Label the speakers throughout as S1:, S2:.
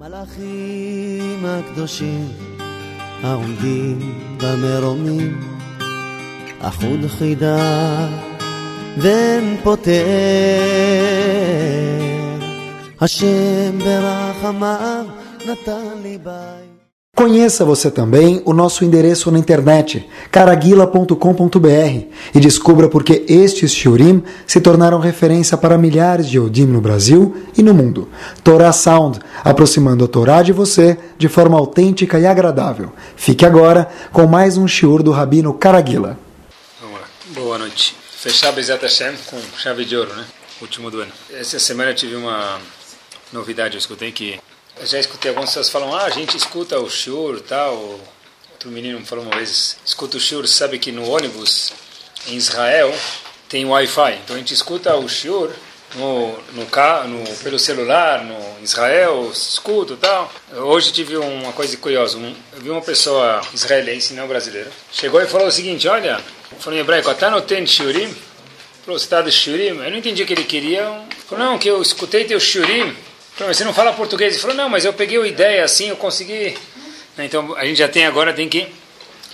S1: מלאכים הקדושים העומדים במרומים אחוד חידה ואין פותר השם ברחמיו נתן לי בית
S2: Conheça você também o nosso endereço na internet, caraguila.com.br, e descubra por que estes shiurim se tornaram referência para milhares de Yodim no Brasil e no mundo. Torah Sound, aproximando a Torá de você de forma autêntica e agradável. Fique agora com mais um shiur do Rabino Caraguila.
S3: Vamos lá. Boa noite. Fechar Bezat Hashem com chave de ouro, né? Último do ano. Essa semana eu tive uma novidade, eu escutei que eu já escutei algumas pessoas falam, ah, a gente escuta o shiur tal. Outro menino me falou uma vez, escuta o shiur, sabe que no ônibus em Israel tem Wi-Fi. Então a gente escuta o shiur no, no, no, pelo celular, no Israel, escuto tal. Hoje tive uma coisa curiosa. Um, eu vi uma pessoa israelense, não brasileira, chegou e falou o seguinte: Olha, falou em hebraico, está no ten shiurim? Falou, você está do shiurim? Eu não entendi o que ele queria. Falou, não, que eu escutei teu shiurim Falei, você não fala português? Ele falou, não, mas eu peguei a ideia assim, eu consegui. Então a gente já tem agora, tem que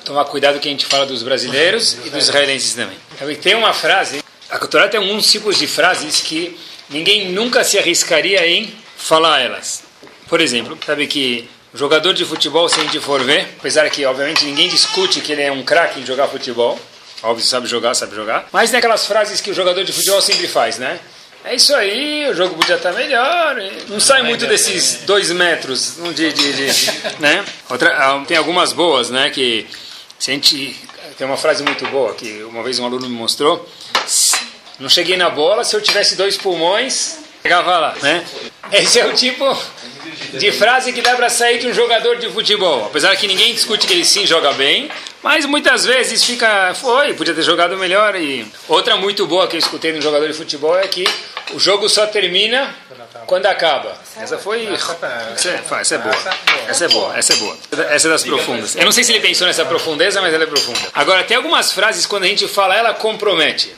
S3: tomar cuidado que a gente fala dos brasileiros e dos israelenses também. Tem uma frase, a Torá tem alguns tipos de frases que ninguém nunca se arriscaria em falar elas. Por exemplo, sabe que jogador de futebol, se a gente for ver, apesar que obviamente ninguém discute que ele é um craque em jogar futebol, óbvio, sabe jogar, sabe jogar, mas tem aquelas frases que o jogador de futebol sempre faz, né? É isso aí, o jogo podia estar melhor. Não sai muito desses dois metros de, de, de né? Outra, ah, tem algumas boas, né? Que se a gente tem uma frase muito boa que uma vez um aluno me mostrou. Não cheguei na bola, se eu tivesse dois pulmões, chegava lá, né? Esse é o tipo de frase que dá para sair de um jogador de futebol. Apesar que ninguém discute que ele sim joga bem, mas muitas vezes fica, foi, podia ter jogado melhor. E outra muito boa que eu escutei de um jogador de futebol é que o jogo só termina quando acaba. Essa foi. Essa é, essa é boa. Essa é boa. Essa é boa. Essa é das profundas. Eu não sei se ele pensou nessa profundeza, mas ela é profunda. Agora, tem algumas frases quando a gente fala, ela compromete.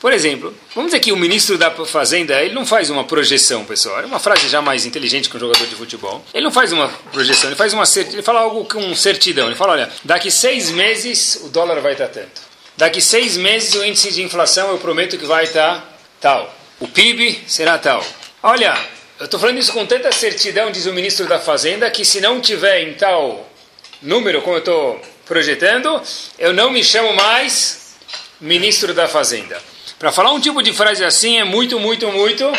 S3: Por exemplo, vamos dizer que o ministro da Fazenda, ele não faz uma projeção, pessoal. É uma frase já mais inteligente que um jogador de futebol. Ele não faz uma projeção, ele faz uma ele fala algo com certidão. Ele fala, olha, daqui seis meses o dólar vai estar tanto. Daqui seis meses o índice de inflação eu prometo que vai estar tal o PIB será tal. Olha, eu estou falando isso com tanta certidão, diz o ministro da Fazenda, que se não tiver em tal número como eu estou projetando, eu não me chamo mais ministro da Fazenda. Para falar um tipo de frase assim é muito, muito, muito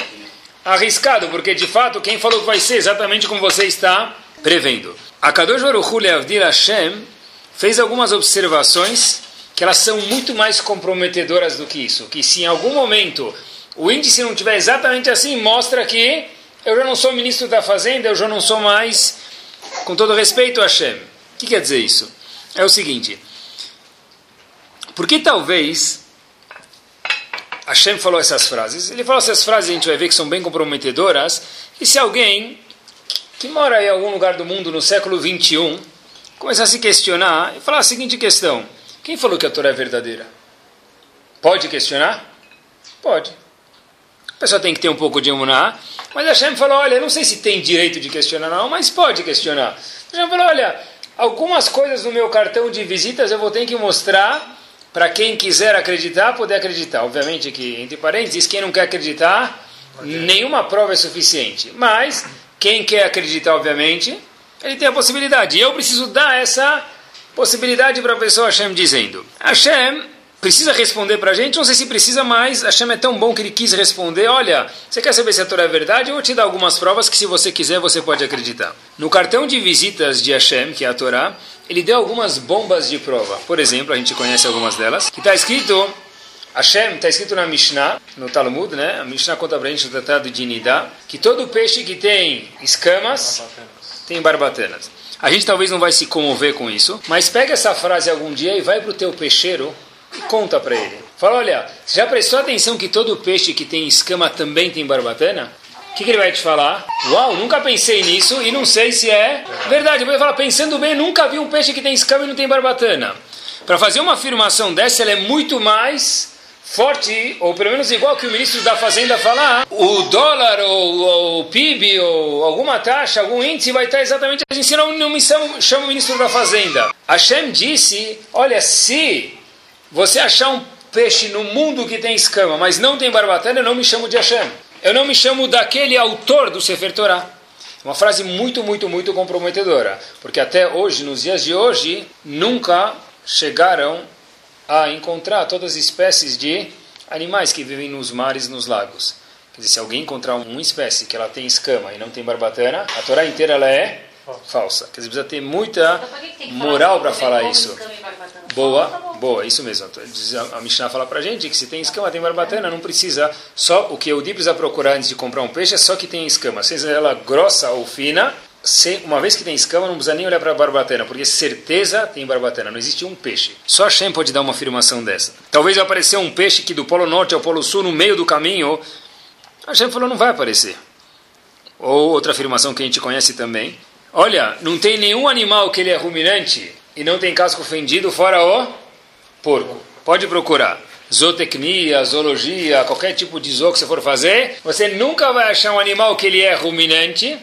S3: arriscado, porque de fato quem falou que vai ser exatamente como você está prevendo. A Kadosh Baruch Leavdil Hashem fez algumas observações que elas são muito mais comprometedoras do que isso. Que se em algum momento o índice não tiver exatamente assim, mostra que eu já não sou ministro da Fazenda, eu já não sou mais, com todo respeito Hashem. O que quer dizer isso? É o seguinte, porque talvez Hashem falou essas frases, ele falou essas frases, a gente vai ver que são bem comprometedoras, e se alguém que mora em algum lugar do mundo no século 21 começar a se questionar e falar a seguinte questão, quem falou que a Torá é verdadeira? Pode questionar? Pode. A pessoa tem que ter um pouco de emuná. Mas a Hashem falou, olha, não sei se tem direito de questionar não, mas pode questionar. Hashem falou, olha, algumas coisas no meu cartão de visitas eu vou ter que mostrar para quem quiser acreditar, poder acreditar. Obviamente que, entre parênteses, quem não quer acreditar, nenhuma prova é suficiente. Mas, quem quer acreditar, obviamente, ele tem a possibilidade. E eu preciso dar essa possibilidade para a pessoa, Hashem dizendo. Hashem precisa responder para a gente, não sei se precisa mais, Hashem é tão bom que ele quis responder, olha, você quer saber se a Torá é verdade? Eu vou te dar algumas provas que se você quiser você pode acreditar. No cartão de visitas de Hashem, que é a Torá, ele deu algumas bombas de prova. Por exemplo, a gente conhece algumas delas, que está escrito, Hashem, está escrito na Mishnah, no Talmud, né? A Mishnah conta para a gente no Tratado de Nidá, que todo peixe que tem escamas tem barbatanas. A gente talvez não vai se comover com isso, mas pega essa frase algum dia e vai para o teu peixeiro conta para ele. Fala, olha, já prestou atenção que todo peixe que tem escama também tem barbatana? O que, que, ele vai te falar? Uau, nunca pensei nisso e não sei se é verdade. Ele vai falar, pensando bem, nunca vi um peixe que tem escama e não tem barbatana. Para fazer uma afirmação dessa, ela é muito mais forte, ou pelo menos igual que o ministro da Fazenda falar, o dólar, ou, ou o PIB, ou alguma taxa, algum índice vai estar exatamente assim, senão não me chama, chama o ministro da Fazenda. Hashem disse, olha, se você achar um peixe no mundo que tem escama, mas não tem barbatana, eu não me chamo de Hashem. Eu não me chamo daquele autor do Sefer Torah. Uma frase muito, muito, muito comprometedora. Porque até hoje, nos dias de hoje, nunca chegaram a encontrar todas as espécies de animais que vivem nos mares e nos lagos. Quer dizer, se alguém encontrar uma espécie que ela tem escama e não tem barbatana, a Torá inteira ela é falsa. Quer dizer, precisa ter muita então, moral para falar isso. Boa, boa, isso mesmo. A Mishnah fala para gente que se tem escama, tem barbatana, não precisa. Só o que o Di precisa procurar antes de comprar um peixe é só que tem escama. Seja ela grossa ou fina, se, uma vez que tem escama, não precisa nem olhar para a barbatana, porque certeza tem barbatana, não existe um peixe. Só a Shem pode dar uma afirmação dessa. Talvez vai aparecer um peixe que do Polo Norte ao Polo Sul, no meio do caminho, a Shem falou, não vai aparecer. Ou outra afirmação que a gente conhece também, olha, não tem nenhum animal que ele é ruminante e não tem casco fendido fora o porco. Pode procurar. Zootecnia, zoologia, qualquer tipo de zoo que você for fazer, você nunca vai achar um animal que ele é ruminante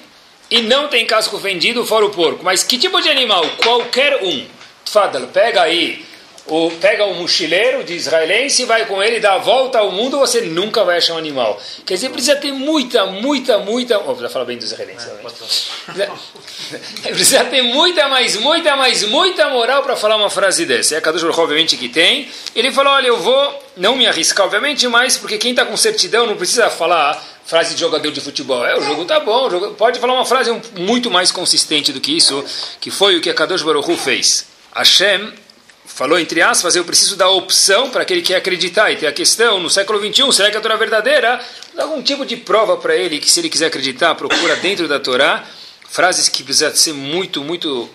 S3: e não tem casco fendido fora o porco. Mas que tipo de animal? Qualquer um. Fadal, pega aí, o, pega um mochileiro de israelense e vai com ele dar a volta ao mundo, você nunca vai achar um animal. Quer dizer, precisa ter muita, muita, muita. Oh, já fala bem dos israelenses. É, precisa ter muita, mas muita, mas muita moral para falar uma frase dessa. É a Kadosh obviamente, que tem. Ele falou: olha, eu vou não me arriscar, obviamente, mas porque quem está com certidão não precisa falar frase de jogador de futebol. É, o jogo tá bom, jogo... pode falar uma frase muito mais consistente do que isso, que foi o que a Kadosh Baruch fez. Hashem falou, entre aspas, eu preciso dar opção para aquele que quer acreditar. E tem a questão, no século XXI, será que a Torá é verdadeira? Dá algum tipo de prova para ele que se ele quiser acreditar, procura dentro da Torá frases que precisa ser muito, muito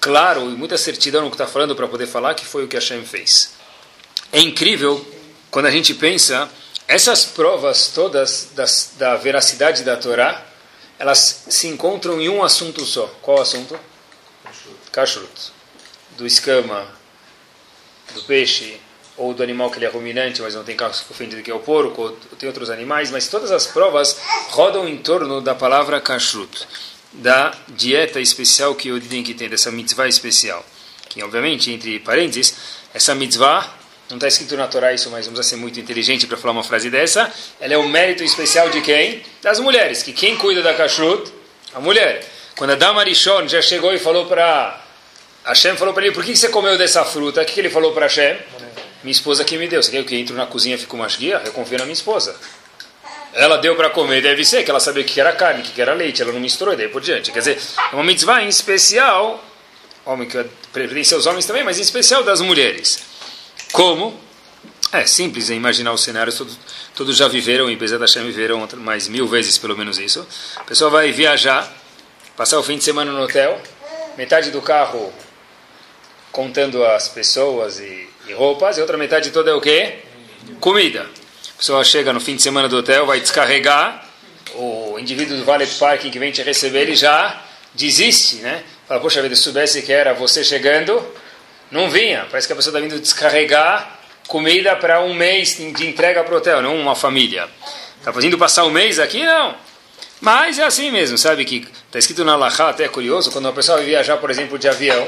S3: claro e muita certidão no que está falando para poder falar, que foi o que Hashem fez. É incrível quando a gente pensa essas provas todas das, da veracidade da Torá, elas se encontram em um assunto só. Qual assunto? Kashrut. Do escama, do peixe, ou do animal que ele é ruminante, mas não tem casco fendido, que é o porco, ou tem outros animais, mas todas as provas rodam em torno da palavra kashrut, da dieta especial que o que tem, dessa mitzvah especial. Que, obviamente, entre parênteses, essa mitzvah não está escrito na Torá isso, mas vamos ser muito inteligente para falar uma frase dessa. Ela é o mérito especial de quem? Das mulheres. Que quem cuida da kashrut? A mulher. Quando a Dama Rishon já chegou e falou para Hashem, falou para ele, por que você comeu dessa fruta? O que ele falou para Hashem? Minha esposa que me deu. Você quer que eu entro na cozinha e fico mais guia? Eu confio na minha esposa. Ela deu para comer, deve ser que ela sabia o que era carne, o que era leite, ela não misturou e daí por diante. Quer dizer, é uma mitzvah em especial, homem que pertence aos homens também, mas em especial das mulheres. Como? É simples é imaginar os cenários, todos, todos já viveram, e Bezat Hashem viveram mais mil vezes pelo menos isso. A pessoa vai viajar, passar o fim de semana no hotel, metade do carro contando as pessoas e, e roupas, e outra metade toda é o quê? Comida. A pessoa chega no fim de semana do hotel, vai descarregar, o indivíduo do Valet Parking que vem te receber, ele já desiste, né? Fala, poxa vida, se soubesse que era você chegando, não vinha. Parece que a pessoa está vindo descarregar comida para um mês de entrega para o hotel, não uma família. Está fazendo passar um mês aqui? Não. Mas é assim mesmo, sabe que está escrito na Lahá, até é curioso, quando uma pessoa vai viajar, por exemplo, de avião,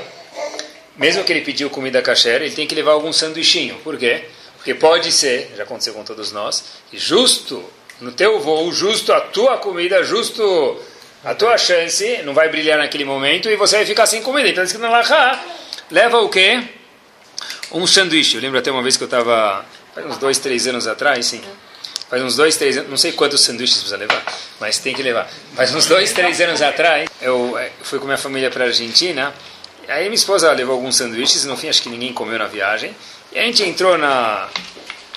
S3: mesmo que ele pediu comida kasher, ele tem que levar algum sanduichinho. Por quê? Porque pode ser, já aconteceu com todos nós, que justo no teu voo, justo a tua comida, justo a tua chance, não vai brilhar naquele momento e você vai ficar sem comida. Então, está escrito na Lahá, leva o quê? Um sanduíche. Eu lembro até uma vez que eu estava, faz uns dois, três anos atrás, sim. Faz uns dois, três anos, não sei quantos sanduíches precisa levar, mas tem que levar. Faz uns dois, três anos atrás, eu fui com minha família para a Argentina. Aí minha esposa levou alguns sanduíches, no fim acho que ninguém comeu na viagem. E a gente entrou na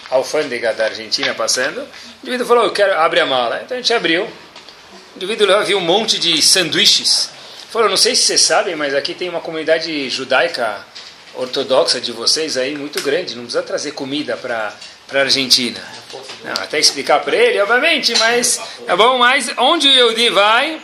S3: alfândega da Argentina passando. O indivíduo falou: Eu quero, abre a mala. Então a gente abriu. O indivíduo lá viu um monte de sanduíches Falou, não sei se vocês sabem, mas aqui tem uma comunidade judaica ortodoxa de vocês aí muito grande, não precisa trazer comida para para Argentina. Não, até explicar para ele, obviamente, mas tá bom, mas onde o Yehudi vai,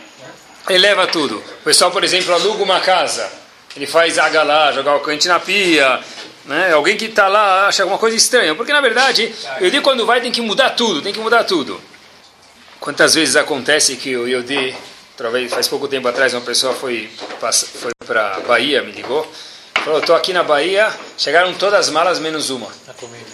S3: ele leva tudo. O pessoal, por exemplo, aluga uma casa, ele faz agalá, jogar o cante na pia, Né? Alguém que está lá acha alguma coisa estranha. Porque, na verdade, eu digo quando vai tem que mudar tudo, tem que mudar tudo. Quantas vezes acontece que o Yodi, talvez faz pouco tempo atrás, uma pessoa foi, foi para Bahia, me ligou, falou, estou aqui na Bahia, chegaram todas as malas menos uma.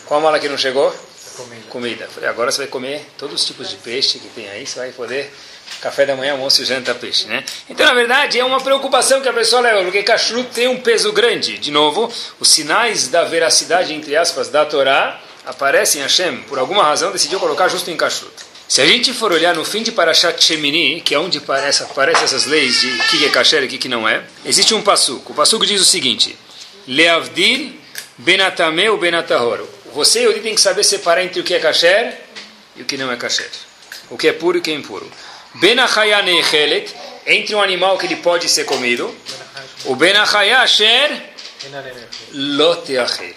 S3: Qual mala que não chegou? Comida. comida. Falei, agora você vai comer todos os tipos de peixe que tem aí, você vai poder café da manhã, almoço e janta peixe, né? Então, na verdade, é uma preocupação que a pessoa leva, porque kashrut tem um peso grande. De novo, os sinais da veracidade, entre aspas, da Torá aparecem, Hashem, por alguma razão, decidiu colocar justo em kashrut. Se a gente for olhar no fim de Parashat Shemini, que é onde aparecem aparece essas leis de o que é kasher e o que não é, existe um passuco. O passuco diz o seguinte, Leavdil benatame ou benatahor. Você e eu tem que saber separar entre o que é kasher e o que não é kasher. O que é puro e o que é impuro. Benachaya nechelet, entre um animal que ele pode ser comido. O benachaya asher loteachel.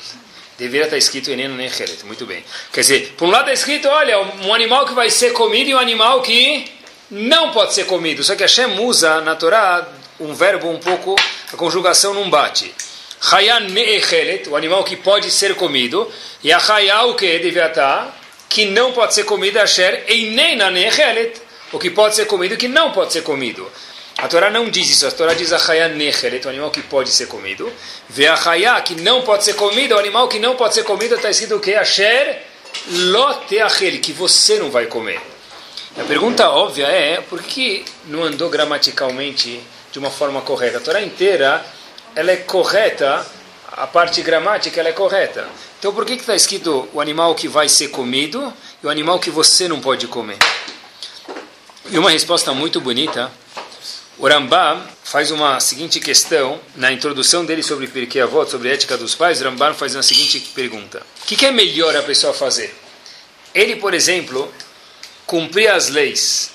S3: Deveria estar escrito eneno nechelet. Muito bem. Quer dizer, por um lado está escrito, olha, um animal que vai ser comido e um animal que não pode ser comido. Só que Hashem usa na Torá um verbo um pouco, a conjugação não bate. Hayan ne'echelet, o animal que pode ser comido, e a Hayá, o que devia estar, que não pode ser comido, Asher, Einena ne'echelet, o que pode ser comido e o que não pode ser comido. A Torá não diz isso, a Torá diz a Hayan ne'echelet, o animal que pode ser comido, vê a Hayá, que não pode ser comido, o animal que não pode ser comido, está escrito o que? Asher, loteachel, que você não vai comer. A pergunta óbvia é, por que não andou gramaticalmente de uma forma correta? A Torá inteira ela é correta, a parte gramática ela é correta. Então por que está escrito o animal que vai ser comido e o animal que você não pode comer? E uma resposta muito bonita. O Rambam faz uma seguinte questão na introdução dele sobre Pirkei Avot, sobre a ética dos pais. O Rambam faz uma seguinte pergunta: O que, que é melhor a pessoa fazer? Ele, por exemplo, cumprir as leis.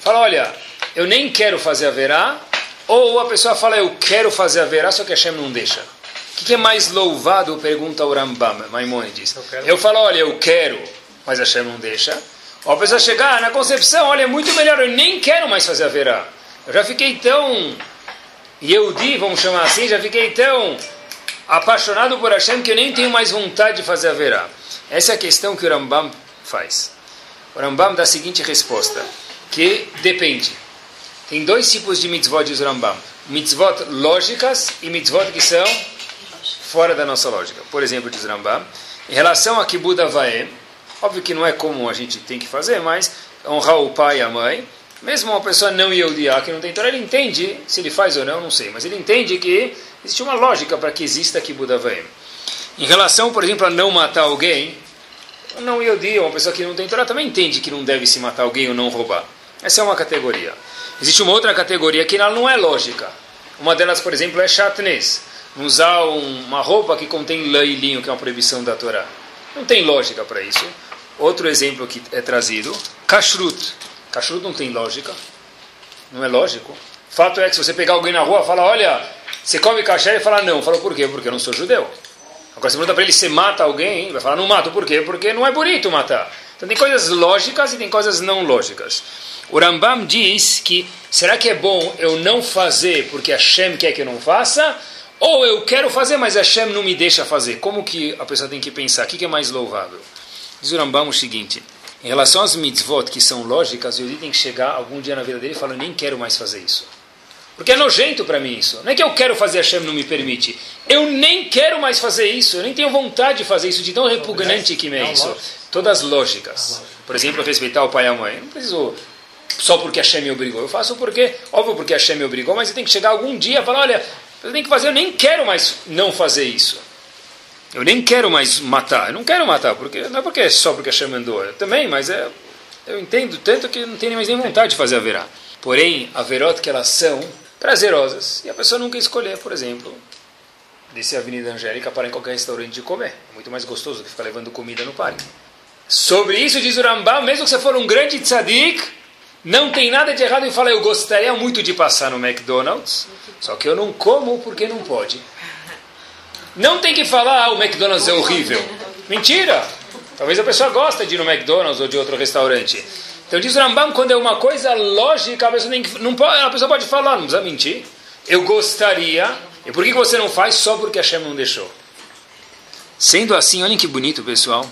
S3: Fala, olha, eu nem quero fazer a verá, ou a pessoa fala, eu quero fazer a verá, só que Hashem não deixa. O que, que é mais louvado? Pergunta o Rambam, Maimonides. Eu, eu falo, olha, eu quero, mas Hashem não deixa. Ou a pessoa chegar na concepção, olha, é muito melhor, eu nem quero mais fazer a verá. Eu já fiquei tão Yehudi, vamos chamar assim, já fiquei tão apaixonado por Hashem que eu nem tenho mais vontade de fazer a verá. Essa é a questão que o Rambam faz. O Rambam dá a seguinte resposta, que depende. Tem dois tipos de mitzvot, diz Rambam. Mitzvot lógicas e mitzvot que são fora da nossa lógica. Por exemplo, diz Rambam, em relação a Kibbutz Avaem, óbvio que não é como a gente tem que fazer, mas honrar o pai e a mãe, mesmo uma pessoa não Yehudiá, que não tem Torá, ele entende, se ele faz ou não, não sei, mas ele entende que existe uma lógica para que exista Kibbutz Avaem. Em relação, por exemplo, a não matar alguém, não Yehudi, uma pessoa que não tem Torá, também entende que não deve se matar alguém ou não roubar. Essa é uma categoria. Existe uma outra categoria que não é lógica. Uma delas, por exemplo, é chatnez. Usar uma roupa que contém lã e linho, que é uma proibição da Torá. Não tem lógica para isso. Outro exemplo que é trazido, kashrut. Kashrut não tem lógica. Não é lógico. Fato é que se você pegar alguém na rua e falar, olha, você come kasher? Ele fala, não. Fala, por quê? Porque eu não sou judeu. Agora, se pergunta para ele, você mata alguém? Ele vai falar, não mato. Por quê? Porque não é bonito matar. Então tem coisas lógicas e tem coisas não lógicas. O Rambam diz que será que é bom eu não fazer porque Hashem quer que eu não faça? Ou eu quero fazer, mas Hashem não me deixa fazer? Como que a pessoa tem que pensar? O que é mais louvável? Diz o Rambam o seguinte: em relação às mitzvot que são lógicas, o Yodi tem que chegar algum dia na vida dele e falar: nem quero mais fazer isso. Porque é nojento para mim isso. Não é que eu quero fazer, Hashem não me permite. Eu nem quero mais fazer isso. Eu nem tenho vontade de fazer isso, de tão repugnante que me é isso. Todas lógicas. Por exemplo, respeitar o pai e a mãe. Não preciso só porque a Hashem me obrigou. Eu faço porque, óbvio porque a Hashem me obrigou, mas eu tenho que chegar algum dia e falar, olha, eu tenho que fazer, eu nem quero mais não fazer isso. Eu nem quero mais matar. Eu não quero matar, porque não é porque é só porque a Hashem mandou. Eu também, mas é, eu entendo tanto que não tenho mais nem vontade de fazer a verá. Porém, a verot que elas são prazerosas e a pessoa nunca escolher, por exemplo, descer a Avenida Angélica para em qualquer restaurante de comer. É muito mais gostoso do que ficar levando comida no parque. Sobre isso diz o Rambam, mesmo que você for um grande tzadik, não tem nada de errado em falar, eu gostaria muito de passar no McDonald's, só que eu não como porque não pode. Não tem que falar, ah, o McDonald's é horrível. Mentira! Talvez a pessoa goste de ir no McDonald's ou de outro restaurante. Então diz o Rambam, quando é uma coisa lógica, a pessoa, que, não pode, a pessoa pode falar, não precisa mentir. Eu gostaria, e por que você não faz? Só porque a Shem não deixou. Sendo assim, olhem que bonito, pessoal.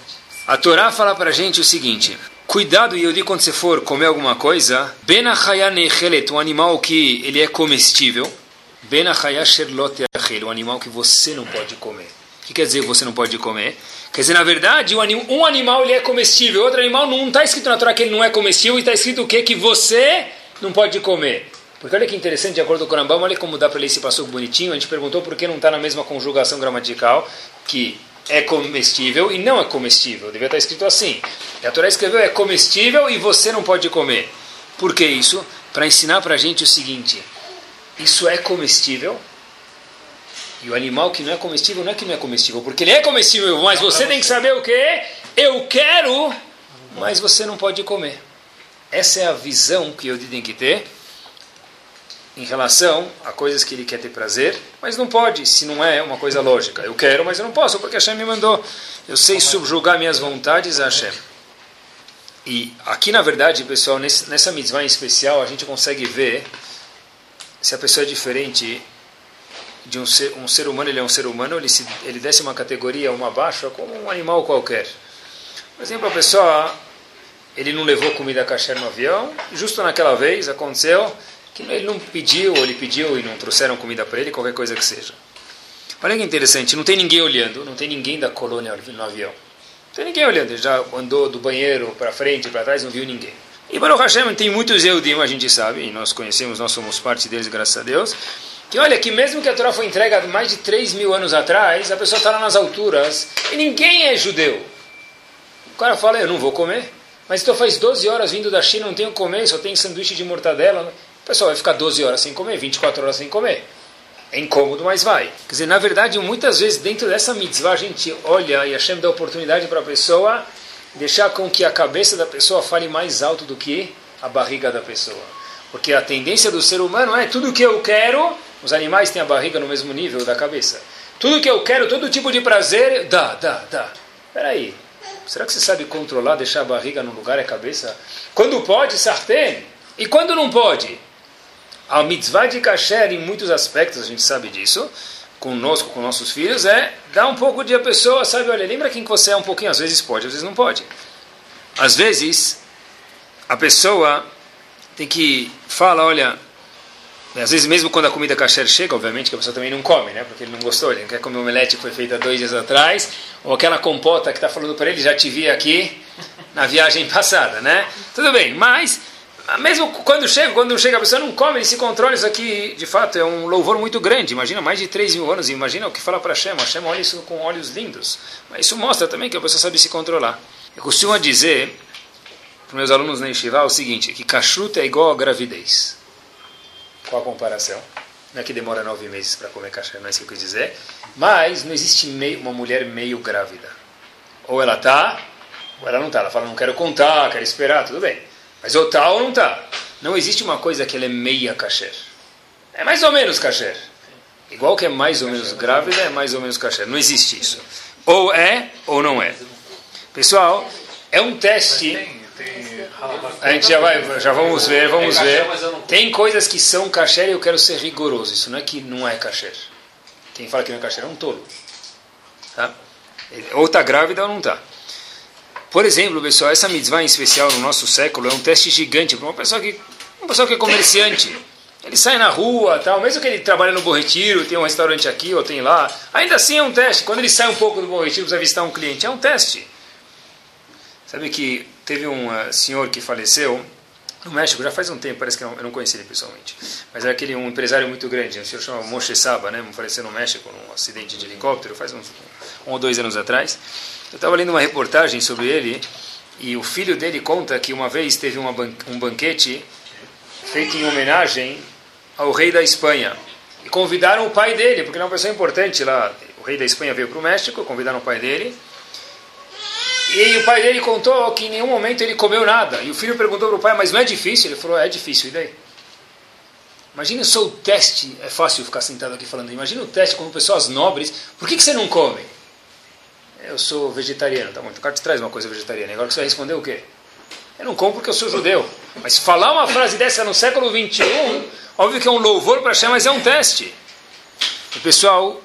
S3: A Torá fala para a gente o seguinte: Cuidado, Yodi, quando você for comer alguma coisa, um animal que ele é comestível, um animal que você não pode comer. O que quer dizer você não pode comer? Quer dizer, na verdade, um animal ele é comestível, outro animal não está escrito na Torá que ele não é comestível, e está escrito o quê? Que você não pode comer. Porque olha que interessante, de acordo com o Rambam, olha como dá para ler esse passo bonitinho. A gente perguntou por que não está na mesma conjugação gramatical, que é comestível e não é comestível. Devia estar escrito assim. E a Torá escreveu é comestível e você não pode comer. Por que isso? Para ensinar para a gente o seguinte: isso é comestível. E o animal que não é comestível não é que não é comestível, porque ele é comestível, mas você tem que saber o que? Eu quero, mas você não pode comer. Essa é a visão que eu tenho que ter em relação a coisas que ele quer ter prazer, mas não pode, se não é uma coisa lógica. Eu quero, mas eu não posso, porque Hashem me mandou. Eu sei subjugar minhas vontades a Hashem. E aqui, na verdade, pessoal, nessa mitzvah em especial, a gente consegue ver se a pessoa é diferente de um ser, um ser humano, ele é um ser humano, ele, se, ele desce uma categoria, uma baixa, como um animal qualquer. Por exemplo, a pessoa, ele não levou comida kasher no avião, justo naquela vez aconteceu, que ele não pediu, ou ele pediu e não trouxeram comida para ele, qualquer coisa que seja. Olha que interessante, não tem ninguém olhando, não tem ninguém da colônia no avião. Não tem ninguém olhando, ele já andou do banheiro para frente, para trás, não viu ninguém. E Baruch Hashem tem muitos Eudim, a gente sabe, e nós conhecemos, nós somos parte deles, graças a Deus, que olha, que mesmo que a Torá foi entregue mais de 3 mil anos atrás, a pessoa está lá nas alturas, e ninguém é judeu. O cara fala, eu não vou comer, mas estou faz 12 horas vindo da China, não tenho que comer, só tem sanduíche de mortadela. O pessoal vai ficar 12 horas sem comer, 24 horas sem comer. É incômodo, mas vai. Quer dizer, na verdade, muitas vezes dentro dessa mitzvah a gente olha e Hashem dá oportunidade para a pessoa deixar com que a cabeça da pessoa fale mais alto do que a barriga da pessoa. Porque a tendência do ser humano é tudo que eu quero, os animais têm a barriga no mesmo nível da cabeça. Tudo que eu quero, todo tipo de prazer, dá, dá, dá. Peraí, será que você sabe controlar, deixar a barriga no lugar e a cabeça? Quando pode, sartén. E quando não pode? A mitzvah de kasher, em muitos aspectos, a gente sabe disso, conosco, com nossos filhos, é dar um pouco de a pessoa, sabe, olha, lembra quem você é um pouquinho, às vezes pode, às vezes não pode. Às vezes, a pessoa tem que falar, olha, às vezes mesmo quando a comida kasher chega, obviamente que a pessoa também não come, né? Porque ele não gostou, ele não quer comer omelete que foi feita dois dias atrás, ou aquela compota que está falando para ele, já te vi aqui na viagem passada, né? Tudo bem, mas mesmo quando chega, quando chega, a pessoa não come, ele se controla. Isso aqui, de fato, é um louvor muito grande. Imagina mais de 3 mil anos. Imagina o que fala para Hashem. Hashem olha isso com olhos lindos. Mas isso mostra também que a pessoa sabe se controlar. Eu costumo dizer para meus alunos na Yeshiva o seguinte: que kashrut é igual a gravidez. Qual a comparação? Não é que demora nove meses para comer kasher, não é isso que eu quis dizer. Mas não existe meio, uma mulher meio grávida. Ou ela está, ou ela não está. Ela fala, não quero contar, quero esperar, tudo bem. Mas ou tá ou não tá. Não existe uma coisa que ela é meia kasher. É mais ou menos kasher. Igual que é mais ou menos grávida, é mais ou menos kasher. Não existe isso. Ou é ou não é. Pessoal, é um teste. A gente já vai, já vamos ver, vamos ver. Tem coisas que são kasher e eu quero ser rigoroso. Isso não é que não é kasher. Quem fala que não é kasher é um tolo. Tá? Ou está grávida ou não está. Por exemplo, pessoal, essa mitzvah em especial no nosso século é um teste gigante para uma pessoa que, uma pessoa que é comerciante. Ele sai na rua, tal, mesmo que ele trabalhe no Bom Retiro, tem um restaurante aqui ou tem lá, ainda assim é um teste. Quando ele sai um pouco do Bom Retiro para visitar um cliente, é um teste. Sabe que teve um uh, senhor que faleceu no México, já faz um tempo, parece que eu não, conheci ele pessoalmente, mas era aquele um empresário muito grande, um senhor chamado Moshe Saba, né, faleceu no México num acidente de helicóptero, faz uns um ou dois anos atrás. Eu estava lendo uma reportagem sobre ele e o filho dele conta que uma vez teve uma ban um banquete feito em homenagem ao rei da Espanha. E convidaram o pai dele, porque ele é uma pessoa importante lá. O rei da Espanha veio para o México, convidaram o pai dele. E o pai dele contou que em nenhum momento ele comeu nada. E o filho perguntou para o pai, mas não é difícil? Ele falou, é difícil, e daí? Imagina só o teste, é fácil ficar sentado aqui falando, imagina o teste como pessoas nobres, por que, que você não come? Eu sou vegetariano, tá bom, então o cara te traz uma coisa vegetariana. Agora você vai responder o quê? Eu não como porque eu sou judeu. Mas falar uma frase dessa no século 21, óbvio que é um louvor para achar, mas é um teste. E pessoal,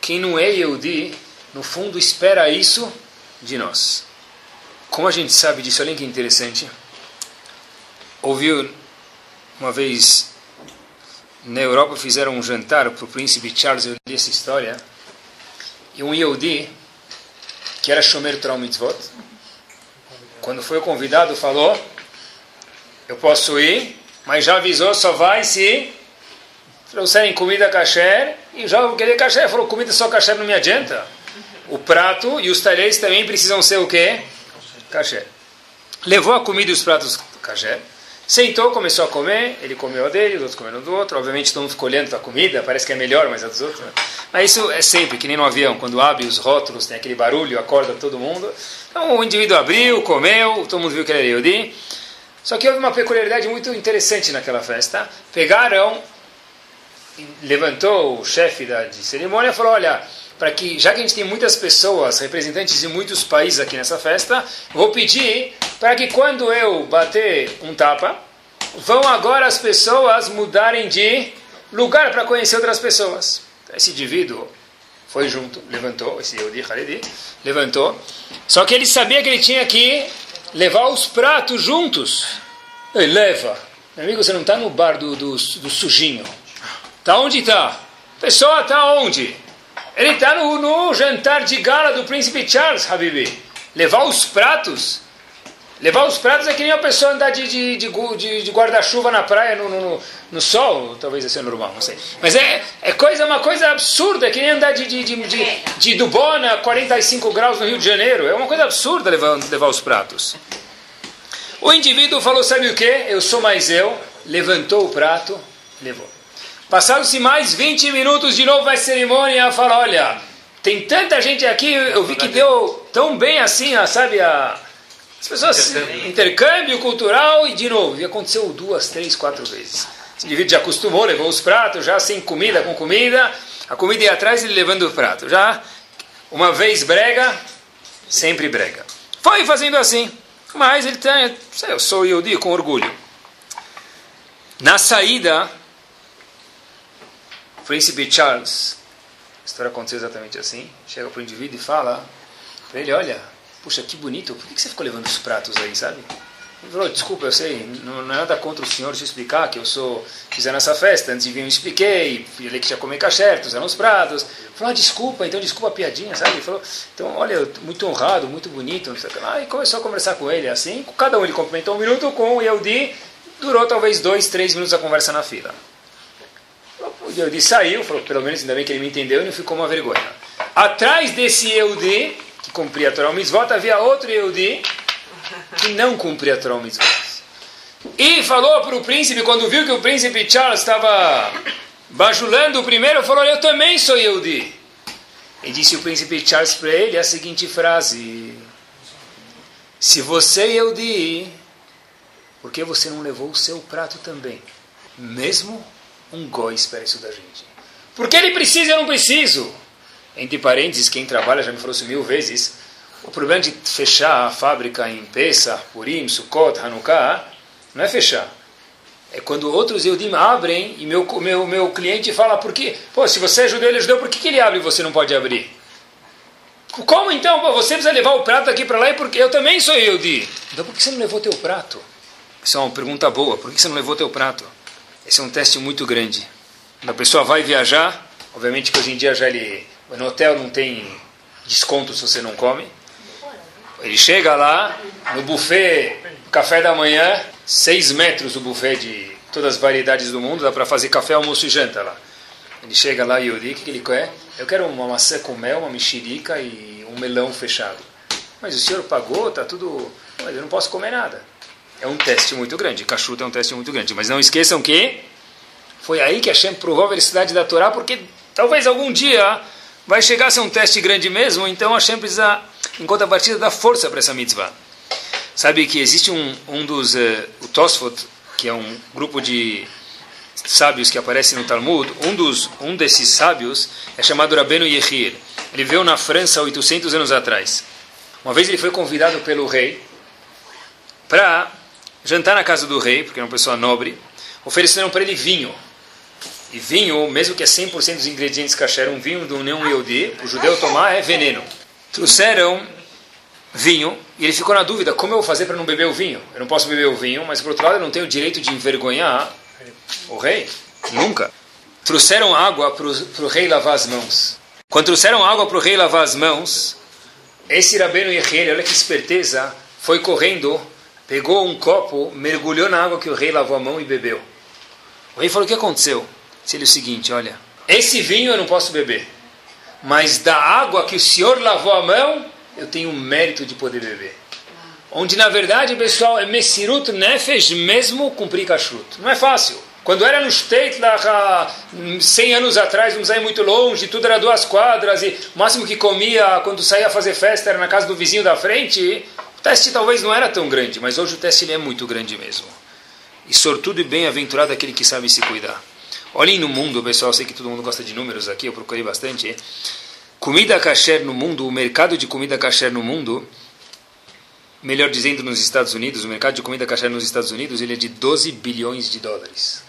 S3: quem não é Yehudi, no fundo, espera isso de nós. Como a gente sabe disso? Olha que interessante. Ouviu uma vez na Europa fizeram um jantar para o príncipe Charles, eu li essa história, e um Yehudi, que era Shomer Torah Mitzvot, quando foi o convidado, falou, eu posso ir, mas já avisou, só vai se trouxerem comida kasher, e já vou querer kasher, falou, comida só kasher não me adianta. O prato e os talheres também precisam ser o quê? Kasher. Levou a comida e os pratos kasher, sentou, começou a comer, ele comeu a dele, os outros comeram do outro, obviamente todo mundo ficou olhando a comida, parece que é melhor, mas a dos outros... Né? Mas isso é sempre, que nem no avião, quando abre os rótulos, tem aquele barulho, acorda todo mundo. Então o indivíduo abriu, comeu, todo mundo viu que era Yehudi. Só que houve uma peculiaridade muito interessante naquela festa. Pegaram, levantou o chefe da, de cerimônia e falou, olha, para que, já que a gente tem muitas pessoas, representantes de muitos países aqui nessa festa, vou pedir para que quando eu bater um tapa, vão agora as pessoas mudarem de lugar para conhecer outras pessoas. Esse indivíduo foi junto, levantou, esse Yehudi Haredi, levantou, só que ele sabia que ele tinha que levar os pratos juntos. Ele leva. Meu amigo, você não está no bar do, do, do sujinho. Está onde está? Pessoa está onde? Ele está no, no, jantar de gala do príncipe Charles, Habibi. Levar os pratos. Levar os pratos é que nem a pessoa andar de, de, de, de guarda-chuva na praia no, no, no, sol. Talvez isso é normal, não sei. Mas é, é coisa, uma coisa absurda, é que nem andar de, de, de, de, de Dubona a 45 graus no Rio de Janeiro. É uma coisa absurda levar, levar os pratos. O indivíduo falou, sabe o que? Eu sou mais eu. Levantou o prato, levou. Passaram-se mais 20 minutos, de novo a cerimônia, fala, olha, tem tanta gente aqui, eu vi que deu tão bem assim, sabe, a as pessoas, intercâmbio. intercâmbio cultural e de novo. E aconteceu duas, três, quatro vezes. Esse indivíduo já acostumou, levou os pratos, já sem comida, com comida. A comida ia atrás ele levando o prato. Já uma vez brega, sempre brega. Foi fazendo assim. Mas ele tem, eu sou Yodi com orgulho. Na saída, príncipe Charles, a história aconteceu exatamente assim, chega para o indivíduo e fala para ele, olha, puxa, que bonito, por que você ficou levando os pratos aí, sabe? Ele falou, desculpa, eu sei, não, não é nada contra o senhor te explicar que eu sou, fizeram essa festa, antes de vir eu expliquei, falei que tinha comer cachertos, eram os pratos. Ele falou, ah, desculpa, então desculpa a piadinha, sabe? Ele falou, então, olha, muito honrado, muito bonito. E começou a conversar com ele, assim, cada um ele cumprimentou um minuto, com o Yehudi, durou talvez dois, três minutos a conversa na fila. O saiu, falou, pelo menos ainda bem que ele me entendeu e não ficou uma vergonha. Atrás desse Yehudi, que cumpria a Torah Mitzvot, havia outro Yehudi que não cumpria a Torah Mitzvot. E falou para o príncipe, quando viu que o príncipe Charles estava bajulando o primeiro, falou, eu também sou Yehudi. E disse o príncipe Charles para ele a seguinte frase, se você é Yehudi, por que você não levou o seu prato também? Mesmo um goi espera isso da gente. Porque ele precisa e eu não preciso. Entre parênteses, quem trabalha já me falou isso mil vezes. O problema de fechar a fábrica em Pesach, Purim, Sukkot, Hanukkah, não é fechar. É quando outros Eudim abrem e meu, meu, meu cliente fala, por quê? Pô, se você é judeu, ele é judeu, por que, que ele abre e você não pode abrir? Como então? Pô, você precisa levar o prato aqui para lá e porque eu também sou Eudi. Então por que você não levou teu prato? Isso é uma pergunta boa. Por que você não levou teu prato? Esse é um teste muito grande. Quando a pessoa vai viajar, obviamente que hoje em dia já ele no hotel não tem desconto se você não come. Ele chega lá, no buffet, café da manhã, seis metros o buffet de todas as variedades do mundo, dá para fazer café, almoço e janta lá. Ele chega lá e o que ele quer? Eu quero uma maçã com mel, uma mexerica e um melão fechado. Mas o senhor pagou, tá tudo... Mas eu não posso comer nada. É um teste muito grande, cachuta é um teste muito grande. Mas não esqueçam que foi aí que Hashem provou a veracidade da Torá, porque talvez algum dia vai chegar a ser um teste grande mesmo, então Hashem precisa, em contrapartida, dar força para essa mitzvah. Sabe que existe um, um dos, uh, o Tosfot, que é um grupo de sábios que aparece no Talmud, um, dos, um desses sábios é chamado Rabbeinu Yehir. Ele veio na França 800 anos atrás. Uma vez ele foi convidado pelo rei para jantar na casa do rei, porque era uma pessoa nobre. Ofereceram para ele vinho. E vinho, mesmo que é 100% dos ingredientes kasher, um vinho do Neon Yodi, o judeu tomar é veneno. Trouxeram vinho e ele ficou na dúvida: como eu vou fazer para não beber o vinho? Eu não posso beber o vinho, mas por outro lado eu não tenho o direito de envergonhar o rei. Nunca. Trouxeram água para o rei lavar as mãos. Quando trouxeram água para o rei lavar as mãos, esse Rabeno Yehiel, olha que esperteza, foi correndo, pegou um copo, mergulhou na água que o rei lavou a mão e bebeu. O rei falou: O que aconteceu? Disse ele o seguinte: Olha, esse vinho eu não posso beber, mas da água que o senhor lavou a mão, eu tenho o mérito de poder beber. Onde na verdade, pessoal, é Messirut Nefesh mesmo cumprir kashrut. Não é fácil. Quando era no State, lá, 100 anos atrás, não saía muito longe, tudo era duas quadras, e o máximo que comia quando saía fazer festa era na casa do vizinho da frente. O teste talvez não era tão grande, mas hoje o teste ele é muito grande mesmo. E sortudo e bem-aventurado aquele que sabe se cuidar. Olhem no mundo, pessoal, sei que todo mundo gosta de números aqui, eu procurei bastante. Comida kasher no mundo, o mercado de comida kasher no mundo, melhor dizendo nos Estados Unidos, o mercado de comida kasher nos Estados Unidos, ele é de 12 bilhões de dólares.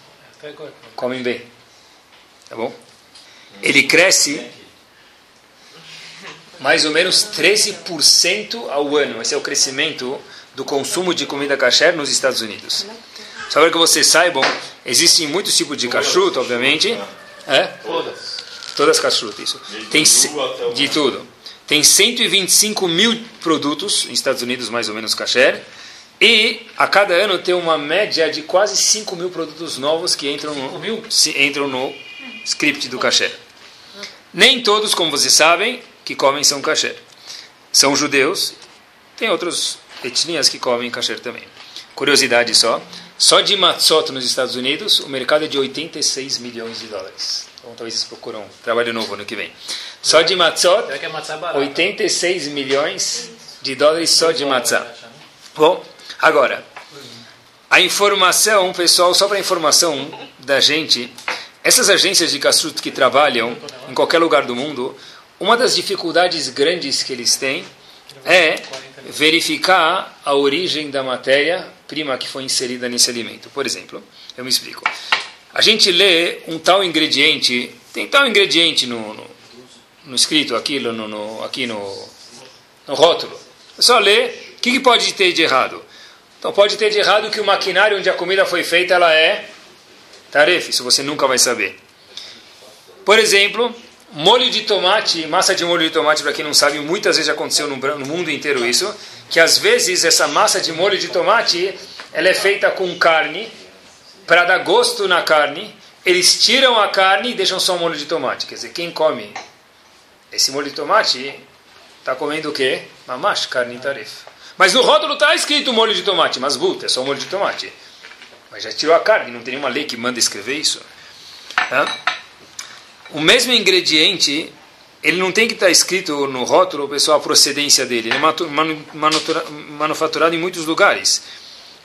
S3: Comem bem. Tá bom? Ele cresce mais ou menos 13% ao ano. Esse é o crescimento do consumo de comida kasher nos Estados Unidos. Só para que vocês saibam, existem muitos tipos de kashrut, obviamente. É?
S4: Todas.
S3: Todas kashrut, isso. Tem de tudo. Tem 125 mil produtos nos Estados Unidos, mais ou menos kasher. E a cada ano tem uma média de quase 5 mil produtos novos que entram no, entram no script do kasher. Nem todos, como vocês sabem, que comem são kasher. São judeus, tem outras etnias que comem kasher também. Curiosidade só, só de matzot nos Estados Unidos, o mercado é de 86 milhões de dólares. Então talvez eles procuram trabalho novo no que vem. Só de matzot, 86 milhões de dólares só de matzah. Bom, agora, a informação, pessoal, só para informação da gente, essas agências de kashrut que trabalham em qualquer lugar do mundo, uma das dificuldades grandes que eles têm é verificar a origem da matéria-prima que foi inserida nesse alimento. Por exemplo, eu me explico. A gente lê um tal ingrediente, tem tal ingrediente no, no, no escrito aqui, no, no, aqui no, no rótulo. É só ler, o que, que pode ter de errado? Então pode ter de errado que o maquinário onde a comida foi feita, ela é tarefa, isso você nunca vai saber. Por exemplo, molho de tomate, massa de molho de tomate, para quem não sabe, muitas vezes aconteceu no, no, mundo inteiro isso, que às vezes essa massa de molho de tomate, ela é feita com carne, para dar gosto na carne, eles tiram a carne e deixam só o molho de tomate. Quer dizer, quem come esse molho de tomate, está comendo o quê? Mamash, carne tarefa. Mas no rótulo está escrito molho de tomate, mas buta, é só molho de tomate. Mas já tirou a carne, não tem nenhuma lei que manda escrever isso. Tá? O mesmo ingrediente, ele não tem que estar escrito no rótulo, pessoal, a procedência dele. Ele é manufaturado em muitos lugares.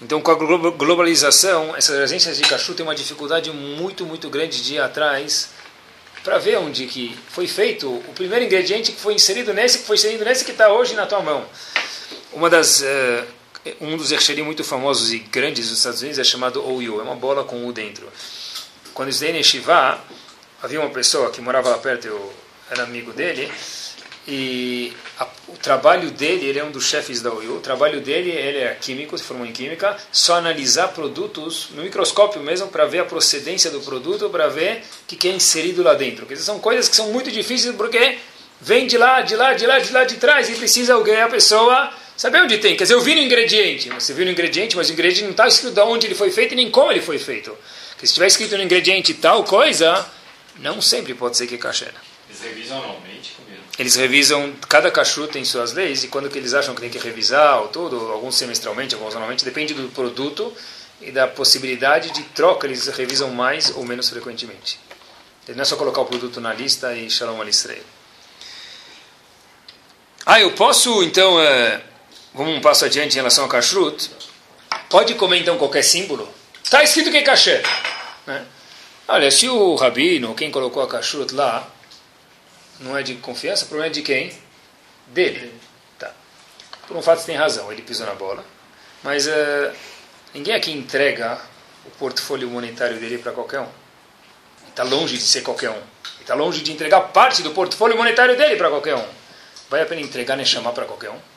S3: Então, com a globalização, essas agências de cachu têm uma dificuldade muito, muito grande de ir atrás para ver onde que foi feito o primeiro ingrediente que foi inserido nesse, que foi inserido nesse que está hoje na tua mão. Uma das, uh, um dos ercherim muito famosos e grandes dos Estados Unidos é chamado OU, é uma bola com U dentro. Quando estudei em Yeshiva, havia uma pessoa que morava lá perto, eu era amigo dele, e a, o trabalho dele, ele é um dos chefes da OIU, o trabalho dele, ele é químico, se formou em química, só analisar produtos no microscópio mesmo para ver a procedência do produto, para ver o que, que é inserido lá dentro. Porque são coisas que são muito difíceis porque vem de lá, de lá, de lá, de lá de trás e precisa alguém, a pessoa, saber onde tem. Quer dizer, eu vi no ingrediente, você viu no ingrediente, mas o ingrediente não está escrito de onde ele foi feito e nem como ele foi feito. Porque se tiver escrito no ingrediente tal coisa, não sempre pode ser que é kasher.
S4: Eles revisam anualmente comigo?
S3: Eles revisam, cada kashrut tem suas leis, e quando que eles acham que tem que revisar, ou tudo, alguns semestralmente, alguns anualmente, depende do produto e da possibilidade de troca, eles revisam mais ou menos frequentemente. Não é só colocar o produto na lista e shalom al Ah, eu posso, então, é, vamos um passo adiante em relação ao kashrut. Pode comer, então, qualquer símbolo? Está escrito que é kasher. Né? Olha, se o rabino, quem colocou a kashrut lá, não é de confiança, o problema é de quem? Dele. Tá. Por um fato você tem razão, ele pisou na bola. Mas uh, ninguém aqui entrega o portfólio monetário dele para qualquer um. Está longe de ser qualquer um. Está longe de entregar parte do portfólio monetário dele para qualquer um. Vai a pena entregar chamar para qualquer um?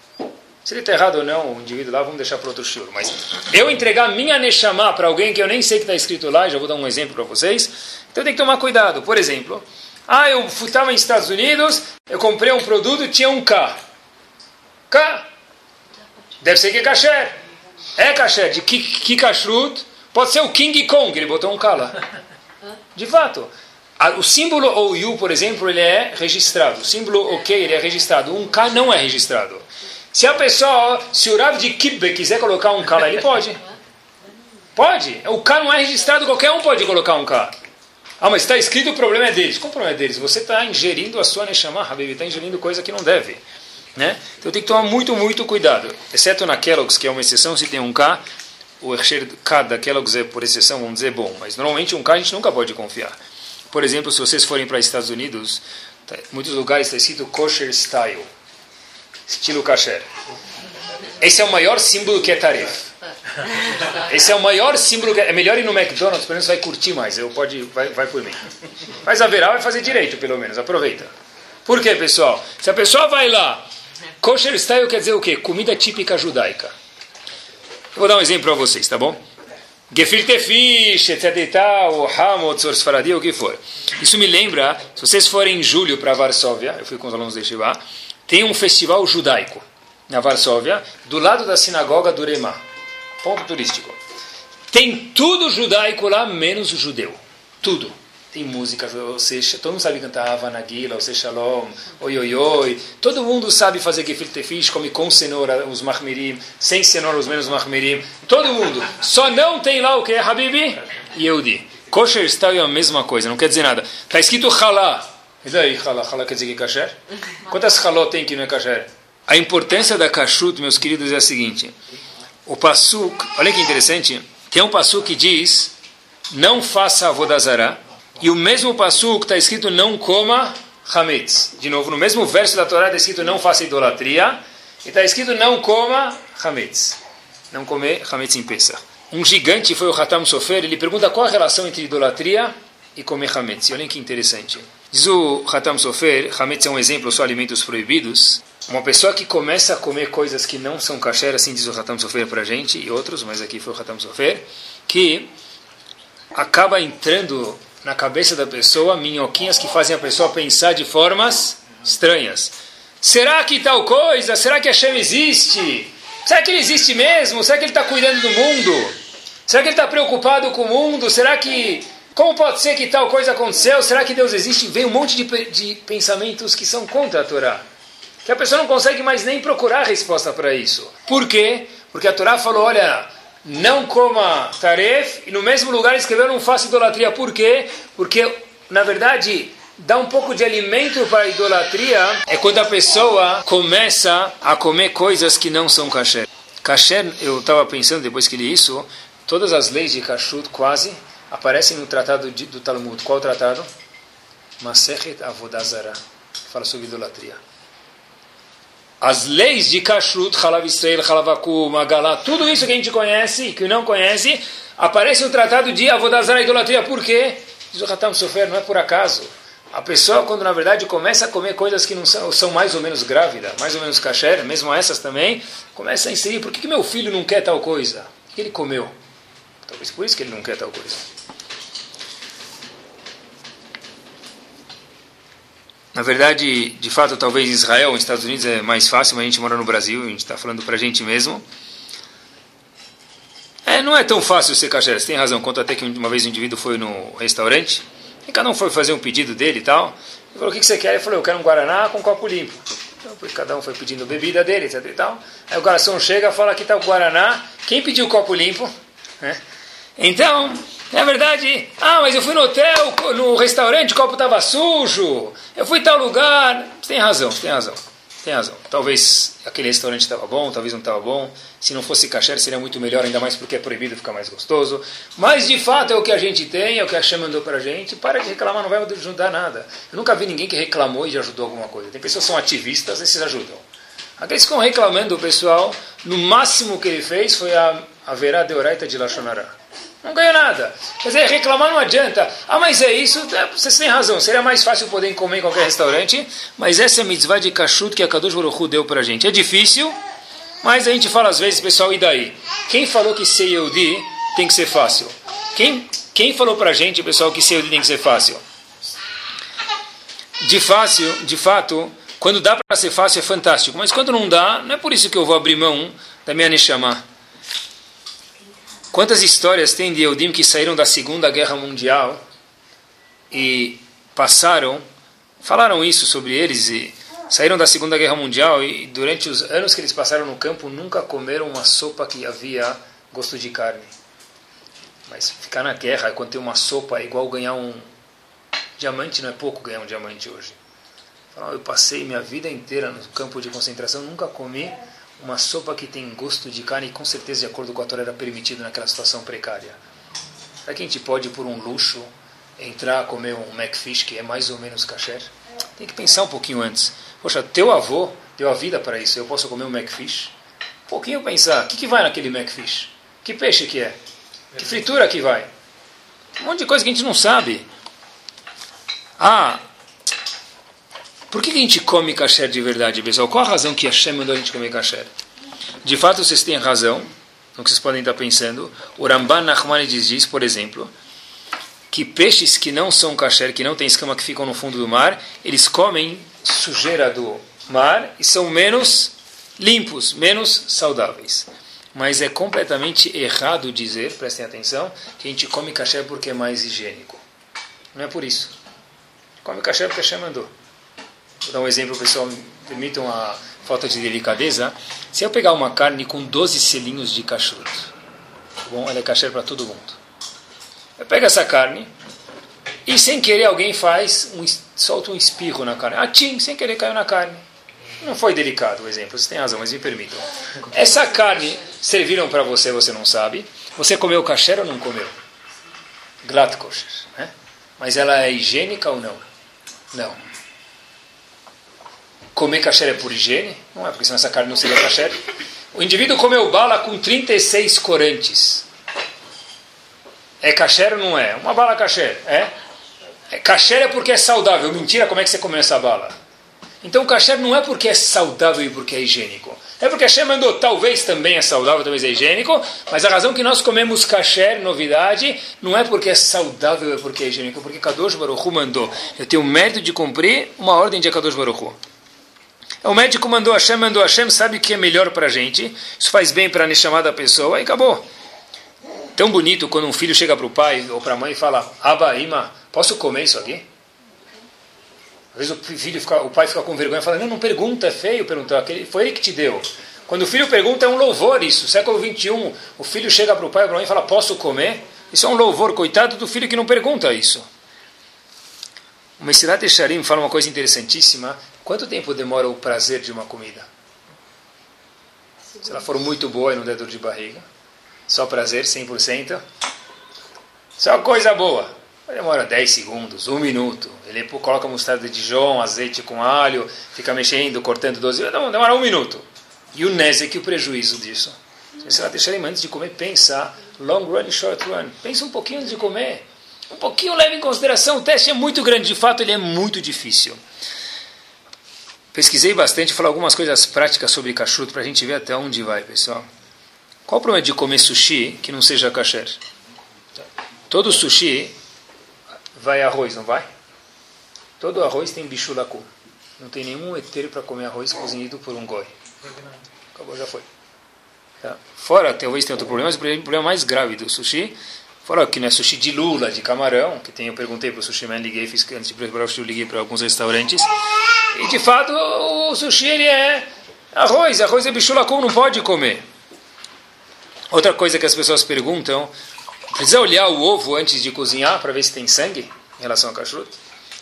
S3: Se ele está errado ou não, o indivíduo lá, vamos deixar para outro shur. Mas eu entregar minha Neshama para alguém que eu nem sei que está escrito lá, já vou dar um exemplo para vocês, então tem que tomar cuidado. Por exemplo, ah, eu estava nos Estados Unidos, eu comprei um produto tinha um K. K. Deve ser que é kasher. É kasher, de Kikashrut. Pode ser o King Kong, ele botou um K lá. De fato. O símbolo OU, por exemplo, ele é registrado. O símbolo OK, ele é registrado. Um K não é registrado. Se a pessoa, se o Rav de Kibbe quiser colocar um K lá, ele pode. Pode. O K não é registrado, qualquer um pode colocar um K. Ah, mas está escrito, o problema é deles. Qual o problema é deles? Você está ingerindo a sua Neshama, Habib, está ingerindo coisa que não deve. Né? Então tem que tomar muito, muito cuidado. Exceto na Kellogg's, que é uma exceção, se tem um K, o K da Kellogg's é, por exceção, vamos dizer, bom. Mas normalmente um K a gente nunca pode confiar. Por exemplo, se vocês forem para Estados Unidos, tá, muitos lugares está escrito kosher style estilo kasher. Esse é o maior símbolo que é taref. Esse é o maior símbolo que é, é melhor ir no McDonald's, pelo menos vai curtir mais. Eu pode, vai, vai por mim. Mas haverá vai fazer direito, pelo menos. Aproveita. Por quê, pessoal? Se a pessoa vai lá, kosher style quer dizer o quê? Comida típica judaica. Eu vou dar um exemplo para vocês, tá bom? Gefilte fish, etc o hamot, sfaradi, o que for. Isso me lembra, se vocês forem em julho para Varsóvia, eu fui com os alunos de Shiva, tem um festival judaico na Varsóvia, do lado da sinagoga do Remá. Ponto turístico. Tem tudo judaico lá, menos o judeu. Tudo. Tem música, ou seja, todo mundo sabe cantar Havanaguila, ou seja, Shalom, oi, oi, oi. Todo mundo sabe fazer gefilte fish, come com cenoura os mahmirim, sem cenoura os menos mahmirim. Todo mundo. Só não tem lá o que é Habibi? Yehudi. Kosher style é a mesma coisa, não quer dizer nada. Está escrito halá. E daí, halá? Halá quer dizer que é kasher? Quantas haló tem que não é kasher? A importância da kashrut, meus queridos, é a seguinte. O pasuk, olha que interessante, tem um pasuk que diz, não faça avodazará, e o mesmo pasuk está escrito, não coma hametz. De novo, no mesmo verso da Torá está escrito, não faça idolatria, e está escrito, não coma hametz. Não comer hametz em Pesach. Um gigante foi o Hatam Sofer, ele pergunta qual a relação entre idolatria e comer hametz. E olhem que interessante. Diz o Hatam Sofer, Hametz é um exemplo, só alimentos proibidos. Uma pessoa que começa a comer coisas que não são kasher, assim diz o Hatam Sofer para a gente, e outros, mas aqui foi o Hatam Sofer, que acaba entrando na cabeça da pessoa minhoquinhas que fazem a pessoa pensar de formas estranhas. Será que tal coisa? Será que Hashem existe? Será que ele existe mesmo? Será que ele está cuidando do mundo? Será que ele está preocupado com o mundo? Será que como pode ser que tal coisa aconteceu? Será que Deus existe? Vem um monte de, de pensamentos que são contra a Torá. Que a pessoa não consegue mais nem procurar resposta para isso. Por quê? Porque a Torá falou, olha, não coma taref, e no mesmo lugar escreveu não faça idolatria. Por quê? Porque, na verdade, dar um pouco de alimento para a idolatria é quando a pessoa começa a comer coisas que não são kasher. Kasher, eu estava pensando depois que li isso, todas as leis de kashrut quase aparecem no tratado de, do Talmud. Qual tratado? Masechet Avodazara, fala sobre idolatria. As leis de Kashrut, Halav Israel, Halavaku, Magalá, tudo isso que a gente conhece e que não conhece, aparece no tratado de Avodazara, idolatria. Por quê? Diz o Hatam Sofer, não é por acaso. A pessoa, quando na verdade começa a comer coisas que não são, são mais ou menos grávidas, mais ou menos kasher, mesmo essas também, começa a inserir, por que, que meu filho não quer tal coisa? O que ele comeu? Talvez por isso que ele não quer tal coisa. Na verdade, de fato, talvez Israel, os Estados Unidos é mais fácil, mas a gente mora no Brasil, a gente está falando para a gente mesmo. É, não é tão fácil ser kasher, você tem razão. Conta até que uma vez um indivíduo foi no restaurante, e cada um foi fazer um pedido dele e tal. Ele falou, o que você quer? Ele falou, eu quero um Guaraná com copo limpo. Então, cada um foi pedindo bebida dele, etc e tal. Aí o garçom chega e fala, aqui está o Guaraná. Quem pediu o copo limpo? É. Então, na verdade, ah, mas eu fui no hotel, no restaurante, o copo estava sujo. Eu fui em tal lugar. Você tem razão, você tem razão. Tem razão. Talvez aquele restaurante estava bom, talvez não estava bom. Se não fosse kasher seria muito melhor, ainda mais porque é proibido ficar mais gostoso. Mas de fato é o que a gente tem, é o que a Hashem mandou para a gente. Para de reclamar, não vai ajudar nada. Eu nunca vi ninguém que reclamou e ajudou alguma coisa. Tem pessoas que são ativistas, esses ajudam. Aqueles que estão reclamando, o pessoal, no máximo que ele fez foi a, a verá de oraita de Lachonará. Não ganho nada. Quer dizer, reclamar não adianta. Ah, mas é isso, é, vocês têm razão. Seria mais fácil poder comer em qualquer restaurante, mas essa é a mitzvah de kashrut que a Kadosh Baruch Hu deu pra gente. É difícil, mas a gente fala às vezes, pessoal, e daí? Quem falou que ser Yehudi tem que ser fácil? Quem, quem falou pra gente, pessoal, que ser Yehudi tem que ser fácil? De fácil, de fato, quando dá para ser fácil é fantástico, mas quando não dá, não é por isso que eu vou abrir mão da minha Neshama. Quantas histórias tem de Eudim que saíram da Segunda Guerra Mundial e passaram, falaram isso sobre eles e saíram da Segunda Guerra Mundial e durante os anos que eles passaram no campo nunca comeram uma sopa que havia gosto de carne. Mas ficar na guerra quando tem uma sopa é igual ganhar um diamante, não é pouco ganhar um diamante hoje. Eu passei minha vida inteira no campo de concentração, nunca comi uma sopa que tem gosto de carne e com certeza de acordo com a Torá era permitido naquela situação precária. Será que a gente pode, por um luxo, entrar a comer um McFish que é mais ou menos kasher? Tem que pensar um pouquinho antes. Poxa, teu avô deu a vida para isso, eu posso comer um McFish? Um pouquinho pensar, o que, que vai naquele McFish? Que peixe que é? Que fritura que vai? Um monte de coisa que a gente não sabe. Ah, por que a gente come kasher de verdade, pessoal? Qual a razão que Hashem mandou a gente comer kasher? De fato, vocês têm razão no que vocês podem estar pensando. O Ramban Nachmanides diz, por exemplo, que peixes que não são kasher, que não têm escama, que ficam no fundo do mar, eles comem sujeira do mar e são menos limpos, menos saudáveis. Mas é completamente errado dizer, prestem atenção, que a gente come kasher porque é mais higiênico. Não é por isso. Come kasher porque Hashem mandou. Vou dar um exemplo, pessoal, permitam a falta de delicadeza. Se eu pegar uma carne com 12 selinhos de cachorro, tá bom? Ela é cachorro para todo mundo. Eu pego essa carne e sem querer alguém faz, um, solta um espirro na carne. Ah, tim, sem querer caiu na carne. Não foi delicado o exemplo, você tem razão, mas me permitam. Essa carne serviram para você, você não sabe. Você comeu kasher ou não comeu? Glatt kosher, né? Mas ela é higiênica ou não? Não comer kasher é por higiene? Não é, porque senão essa carne não seria kasher. O indivíduo comeu bala com 36 corantes. É kasher ou não é? Uma bala kasher, é? é é porque é saudável. Mentira, como é que você comeu essa bala? Então kasher não é porque é saudável e porque é higiênico. É porque Hashem mandou, talvez também é saudável, talvez é higiênico, mas a razão que nós comemos kasher, novidade, não é porque é saudável, é porque é higiênico, porque Kadosh Baruch Hu mandou. Eu tenho mérito de cumprir uma ordem de Kadosh Baruch Hu. O médico mandou Hashem, mandou Hashem, sabe o que é melhor para a gente, isso faz bem para a chamada pessoa e acabou. Tão bonito quando um filho chega para o pai ou para a mãe e fala, Aba, Ima, posso comer isso aqui? Às vezes o, filho fica, o pai fica com vergonha e fala, não, não pergunta, é feio perguntar, foi ele que te deu. Quando o filho pergunta, é um louvor isso. Século 21, o filho chega para o pai ou para a mãe e fala, posso comer? Isso é um louvor, coitado do filho que não pergunta isso. O Messilat Echarim fala uma coisa interessantíssima, Quanto tempo demora o prazer de uma comida? Se ela for muito boa e não der dor de barriga, só prazer, 100%, só coisa boa. Demora 10 segundos, 1 minuto. Ele coloca mostarda de Dijon, azeite com alho, fica mexendo, cortando 12. Demora um minuto. E o Nezek, o prejuízo disso. Você vai deixar antes de comer, pensar long run e short run. Pensa um pouquinho antes de comer. Um pouquinho leve em consideração. O teste é muito grande. De fato, ele é muito difícil pesquisei bastante, falei algumas coisas práticas sobre kashrut para a gente ver até onde vai, pessoal. Qual o problema de comer sushi que não seja kasher? Todo sushi vai arroz, não vai? Todo arroz tem bichulaku. Não tem nenhum eteiro para comer arroz cozinhado por um goi. Acabou, já foi. Tá. Fora, talvez tenha outro problema, mas o problema mais grave do sushi Fora que não é sushi de lula, de camarão, que tem, eu perguntei para o sushi man, liguei, fiz, antes de preparar o sushi, liguei para alguns restaurantes. E de fato, o sushi ele é arroz, arroz é bichulacum, não pode comer. Outra coisa que as pessoas perguntam, precisa olhar o ovo antes de cozinhar para ver se tem sangue em relação ao cachorro?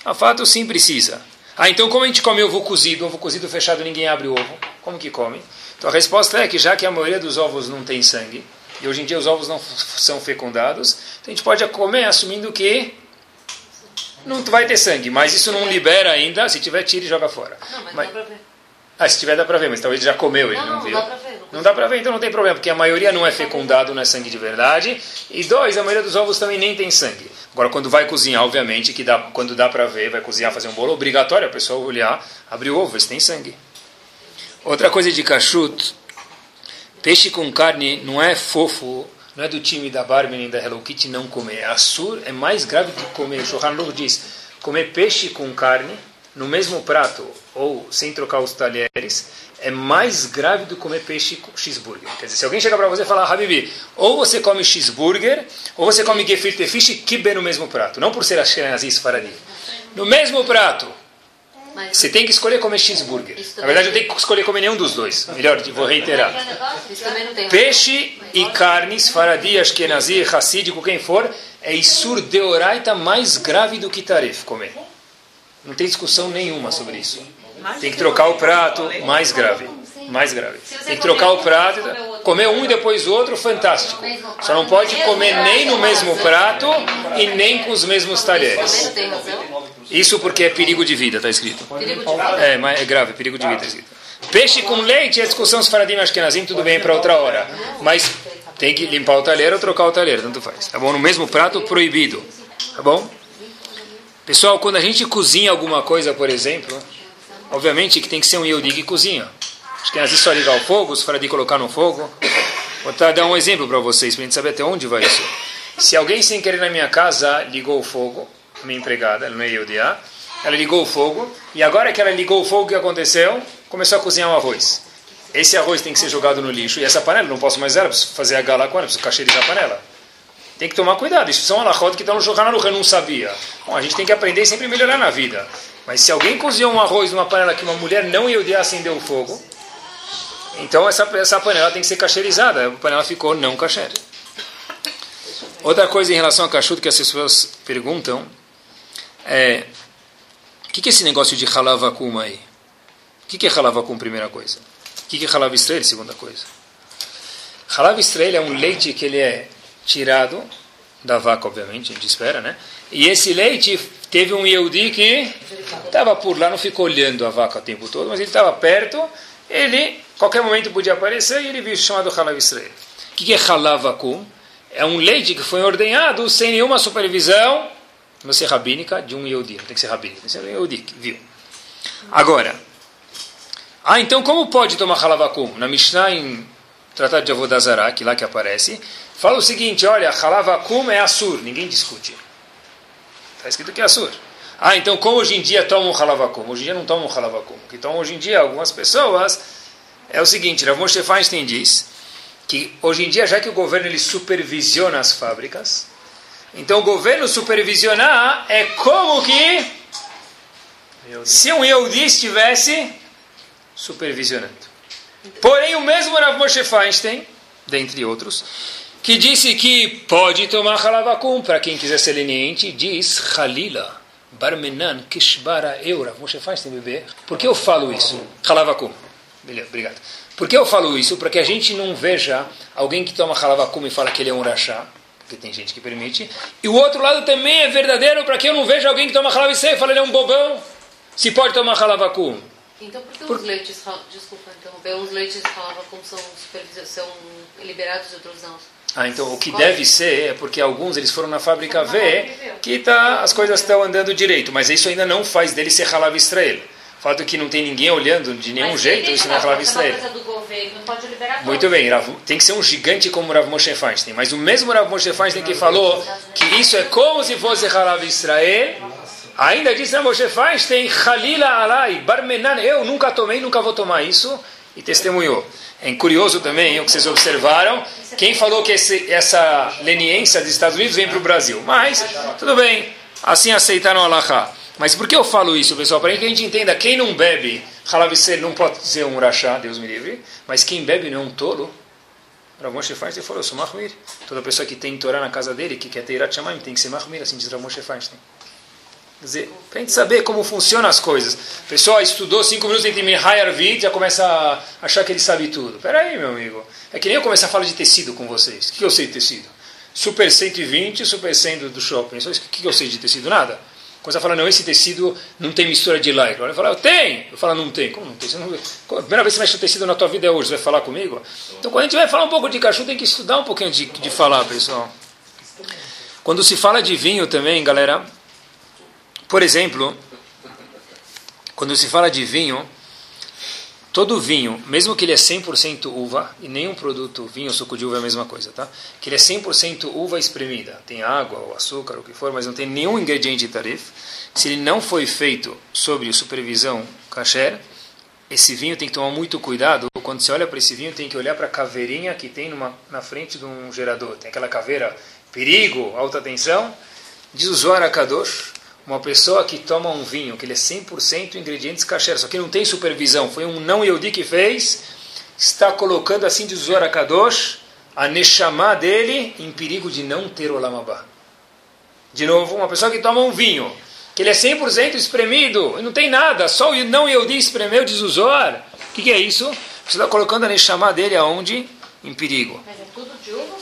S3: A fato, sim, precisa. Ah, então como a gente come ovo cozido, ovo cozido fechado, ninguém abre o ovo? Como que come? Então a resposta é que já que a maioria dos ovos não tem sangue, e hoje em dia os ovos não são fecundados, então a gente pode comer assumindo que não vai ter sangue, mas isso não libera ainda, se tiver tira e joga fora.
S5: Não, mas,
S3: mas
S5: dá pra ver.
S3: Ah, se tiver dá pra ver, mas talvez já comeu, ele
S5: não,
S3: não,
S5: não
S3: viu.
S5: Não, dá pra ver.
S3: Não dá para ver, então não tem problema, porque a maioria não é fecundado, não é sangue de verdade. E dois, a maioria dos ovos também nem tem sangue. Agora, quando vai cozinhar, obviamente, que dá, quando dá para ver, vai cozinhar, fazer um bolo, obrigatório a pessoa olhar, abrir o ovo, ver se tem sangue. Outra coisa de cachuto, peixe com carne não é fofo, não é do time da Barbie nem da Hello Kitty não comer. A sur é mais grave que comer. O Shohan diz, comer peixe com carne no mesmo prato ou sem trocar os talheres é mais grave do que comer peixe com cheeseburger. Quer dizer, se alguém chega para você e falar, Habibi, ou você come cheeseburger, ou você come gefilte fish e kibe no mesmo prato. Não por ser ashkenazis faradi. No mesmo prato. Você tem que escolher comer cheeseburger. Na verdade, eu tenho que escolher comer nenhum dos dois. Melhor, vou reiterar. Peixe e carnes, faradi, ashkenazi, hassídico, quem for, é isur deoraita mais grave do que taref comer. Não tem discussão nenhuma sobre isso. Tem que trocar o prato, mais grave. Mais grave. Tem que trocar o prato, comer um e depois o outro, fantástico. Só não pode comer nem no mesmo prato e nem com os mesmos talheres. Isso porque é perigo de vida, está escrito. É, mas é grave, perigo de vida, está escrito. Peixe com leite é discussão se faradim ashkenazim, tudo bem para outra hora. Mas tem que limpar o talher ou trocar o talher, tanto faz. Tá bom? No mesmo prato, proibido. Tá bom? Pessoal, quando a gente cozinha alguma coisa, por exemplo, obviamente que tem que ser um Yehudi que cozinha. Acho que é só ligar o fogo, os faradim colocar no fogo. Vou dar um exemplo para vocês, para a gente saber até onde vai isso. Se alguém sem querer na minha casa ligou o fogo, minha empregada, ela não é Yehudiá, ela ligou o fogo, e agora que ela ligou o fogo, o que aconteceu? Começou a cozinhar um arroz. Esse arroz tem que ser jogado no lixo, e essa panela, não posso mais usar, preciso fazer a gala com ela, preciso cacheirizar a panela. Tem que tomar cuidado, isso são alahot que estão no eu não sabia. Bom, a gente tem que aprender e sempre melhorar na vida. Mas se alguém cozinhou um arroz numa panela que uma mulher não Yehudiá acendeu o fogo, então essa, essa panela tem que ser cacheirizada, a panela ficou não kasher. Outra coisa em relação a cachuto que as pessoas perguntam é, o que, que é esse negócio de halavakum aí? O que, que é halavakum, primeira coisa? O que, que é halav Israel, segunda coisa? Halav Israel é um leite que ele é tirado da vaca, obviamente, a gente espera, né? E esse leite teve um Yehudi que estava por lá, não ficou olhando a vaca o tempo todo, mas ele estava perto, ele, qualquer momento podia aparecer e ele viu chamado Halav Israel. O que é halavakum? É um leite que foi ordenhado sem nenhuma supervisão não ser rabínica de um Yehudi. Não tem que ser rabínica, tem que ser um Yehudi, viu? Agora, ah, então como pode tomar halavakum? Na Mishnah, em Tratado de Avodazará, que lá que aparece, fala o seguinte, olha, halavakum é assur, ninguém discute. Está escrito que é assur. Ah, então como hoje em dia tomam halavakum? Hoje em dia não tomam halavakum. O que tomam hoje em dia algumas pessoas é o seguinte, Rav Moshe Feinstein diz que hoje em dia, já que o governo ele supervisiona as fábricas, então, o governo supervisionar é como que se um Yehudi estivesse supervisionando. Porém, o mesmo Rav Moshe Feinstein, dentre outros, que disse que pode tomar halavakum, para quem quiser ser leniente, diz Halila, Barmenan, Kishbara, eu, Rav Moshe Feinstein, bebê. Por que eu falo isso? Halavakum. Beleza, obrigado. Por que eu falo isso? Para que a gente não veja alguém que toma halavakum e fala que ele é um rachá porque tem gente que permite. E o outro lado também é verdadeiro para que eu não veja alguém que toma halav e fala ele é um bobão. Se pode tomar halavakum.
S5: Então por que Por... os leites, desculpa interromper, os leites halavakum são, são liberados e outros não?
S3: Ah, então o que deve ser é porque alguns eles foram na fábrica ver que tá, as coisas estão andando direito, mas isso ainda não faz dele ser halav Israel. O fato que não tem ninguém olhando de nenhum Mas jeito, isso não é Rav Israel. Muito bem, tem que ser um gigante como Rav Moshe Feinstein. Mas o mesmo Rav Moshe Feinstein que falou que isso é como se fosse Rav Israel, ainda disse Rav Moshe Feinstein, Halila Alai, Barmenan, eu nunca tomei, nunca vou tomar isso, e testemunhou. É curioso também o que vocês observaram. Quem falou que esse, essa leniência dos Estados Unidos vem para o Brasil? Mas, tudo bem, assim aceitaram a Allahá. Mas por que eu falo isso, pessoal? Para que a gente entenda, quem não bebe Halavisser não pode ser um rachá, Deus me livre, mas quem bebe não é um tolo. Rav Moshe Feinstein falou, eu sou mahmir. Toda pessoa que tem Torá na casa dele, que quer ter Irat Shamayim, tem que ser mahmir, assim diz Rav Moshe Feinstein. Quer dizer, para a gente saber como funcionam as coisas. O pessoal estudou cinco minutos entre Mihai Arvid, já começa a achar que ele sabe tudo. Espera aí, meu amigo. É que nem eu começar a falar de tecido com vocês. O que eu sei de tecido? Super 120, Super 100 do shopping. O que eu sei de tecido? Nada. Quando você fala, não, esse tecido não tem mistura de lycra. Ele fala, tem. Eu falo, não tem. Como não tem? Você não... A primeira vez que você mexe tecido na tua vida é hoje, você vai falar comigo? Então, quando a gente vai falar um pouco de cachorro, tem que estudar um pouquinho de, de falar, pessoal. Quando se fala de vinho também, galera, por exemplo, quando se fala de vinho, todo vinho, mesmo que ele é 100% uva, e nenhum produto, vinho ou suco de uva é a mesma coisa, tá? Que ele é 100% uva espremida, tem água ou açúcar, o que for, mas não tem nenhum ingrediente tarif. Se ele não foi feito sob supervisão kasher, esse vinho tem que tomar muito cuidado. Quando você olha para esse vinho, tem que olhar para a caveirinha que tem numa, na frente de um gerador. Tem aquela caveira, perigo, alta tensão. Diz o Zohar Kadosh, uma pessoa que toma um vinho, que ele é 100% ingredientes kasher, só que não tem supervisão, foi um não Yehudi que fez, está colocando, assim Zohar Kadosh, a Neshama dele em perigo de não ter Olamabá. De novo, uma pessoa que toma um vinho, que ele é 100% espremido, não tem nada, só o não Yehudi espremeu, diz o Zohar. O que, que é isso? Você está colocando a Neshama dele aonde? Em perigo.
S5: Mas é tudo de uva ou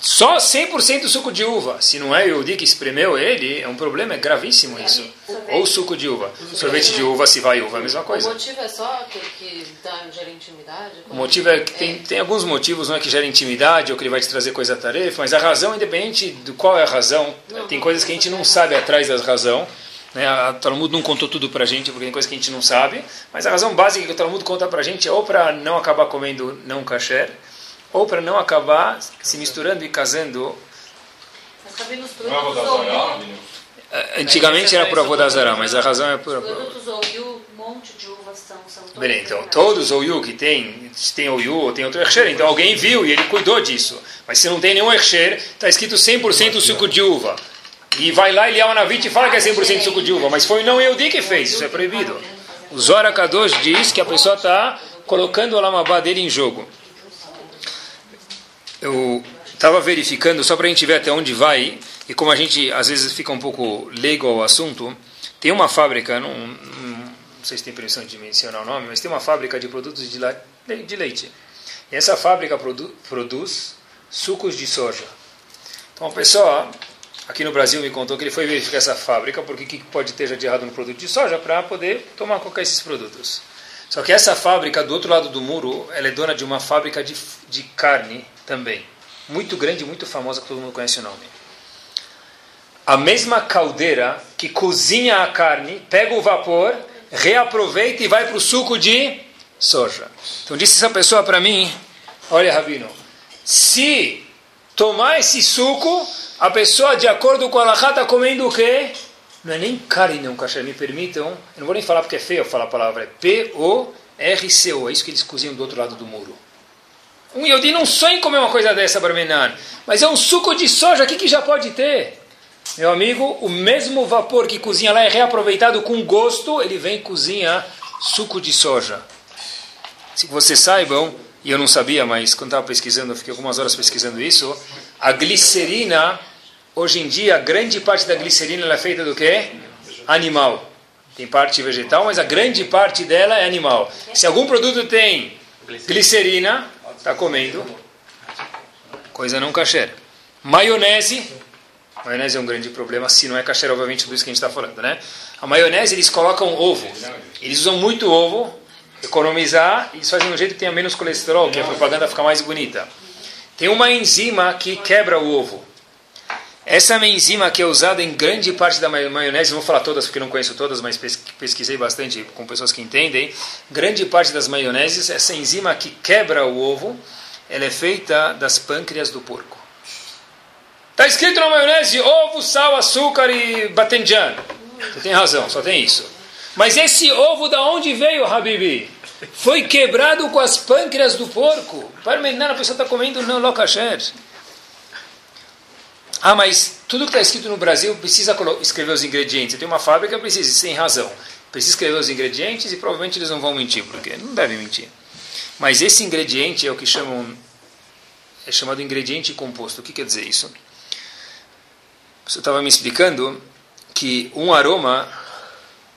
S5: só vinho?
S3: Só 100% suco de uva. Se não é o Yehudi que espremeu ele, é um problema, é gravíssimo isso. Ou suco de uva. Sorvete de uva, se vai uva, é a mesma
S5: O
S3: coisa.
S5: motivo é só que, que dá, gera intimidade?
S3: O motivo é que tem, tem alguns motivos, não é que gera intimidade ou que ele vai te trazer coisa tarefa, mas a razão, independente do qual é a razão, tem coisas que a gente não sabe atrás da razão. Né? A Talmud não contou tudo pra gente, porque tem coisas que a gente não sabe, mas a razão básica que o Talmud conta pra gente é ou para não acabar comendo não kasher, ou para não acabar se misturando e casando.
S4: É
S3: Antigamente era por Avodazará, mas a razão é por...
S5: os produtos Ouyu, um monte de uvas são, são todos
S3: Bem, então, todos Ouyu que tem, se tem Ouyu ou tem outro Ercher, então alguém viu e ele cuidou disso. Mas se não tem nenhum Ercher, está escrito 100% suco de uva. E vai lá Eliyahu Navit e fala que é 100% suco de uva, mas foi o não Yehudi que fez, isso é proibido. O Zora Kadosh diz que a pessoa está colocando o Lamabá dele em jogo. Eu estava verificando, só para a gente ver até onde vai, e como a gente às vezes fica um pouco leigo ao assunto, tem uma fábrica, não, não, sei se tem permissão de mencionar o nome, mas tem uma fábrica de produtos de, de leite. E essa fábrica produ, produz sucos de soja. Então a pessoa, aqui no Brasil, me contou que ele foi verificar essa fábrica, porque o que pode ter já de errado no produto de soja, para poder tomar qualquer desses produtos. Só que essa fábrica, do outro lado do muro, ela é dona de uma fábrica de, de carne também. Muito grande, muito famosa, que todo mundo conhece o nome. A mesma caldeira que cozinha a carne, pega o vapor, reaproveita e vai para o suco de soja. Então disse essa pessoa para mim, olha Rabino, se tomar esse suco, a pessoa de acordo com a Allahá está comendo o quê? Não é nem carne não, kasher, me permitam, eu não vou nem falar porque é feio falar a palavra, é P-O-R-C-O, é isso que eles cozinham do outro lado do muro. Um Yodi não sonha em comer uma coisa dessa, Barmenar, mas é um suco de soja, o que, que já pode ter? Meu amigo, o mesmo vapor que cozinha lá é reaproveitado com gosto, ele vem e cozinha suco de soja. Se vocês saibam, e eu não sabia, mas quando estava pesquisando, eu fiquei algumas horas pesquisando isso, a glicerina, hoje em dia, grande parte da glicerina é feita do quê? Animal. Tem parte vegetal, mas a grande parte dela é animal. Se algum produto tem glicerina, está comendo coisa não kasher. Maionese, maionese é um grande problema, se não é kasher, obviamente, tudo isso que a gente está falando, né? A maionese, eles colocam ovo. Eles usam muito ovo, economizar, eles fazem um jeito que tenha menos colesterol, que a propaganda fica mais bonita. Tem uma enzima que quebra o ovo. Essa enzima que é usada em grande parte da ma- maionese, não vou falar todas porque não conheço todas, mas pes- pesquisei bastante com pessoas que entendem. Grande parte das maioneses, essa enzima que quebra o ovo, ela é feita das pâncreas do porco. Está escrito na maionese ovo, sal, açúcar e batenjan. Você tem razão, só tem isso. Mas esse ovo da onde veio, Habibi? Foi quebrado com as pâncreas do porco. Parmenar, a pessoa está comendo não lokasher. Ah, mas tudo que está escrito no Brasil precisa escrever os ingredientes. Tem uma fábrica, precisa, sem razão. Precisa escrever os ingredientes e provavelmente eles não vão mentir, porque não devem mentir. Mas esse ingrediente é o que chamam é chamado ingrediente composto. O que quer dizer isso? Você estava me explicando que um aroma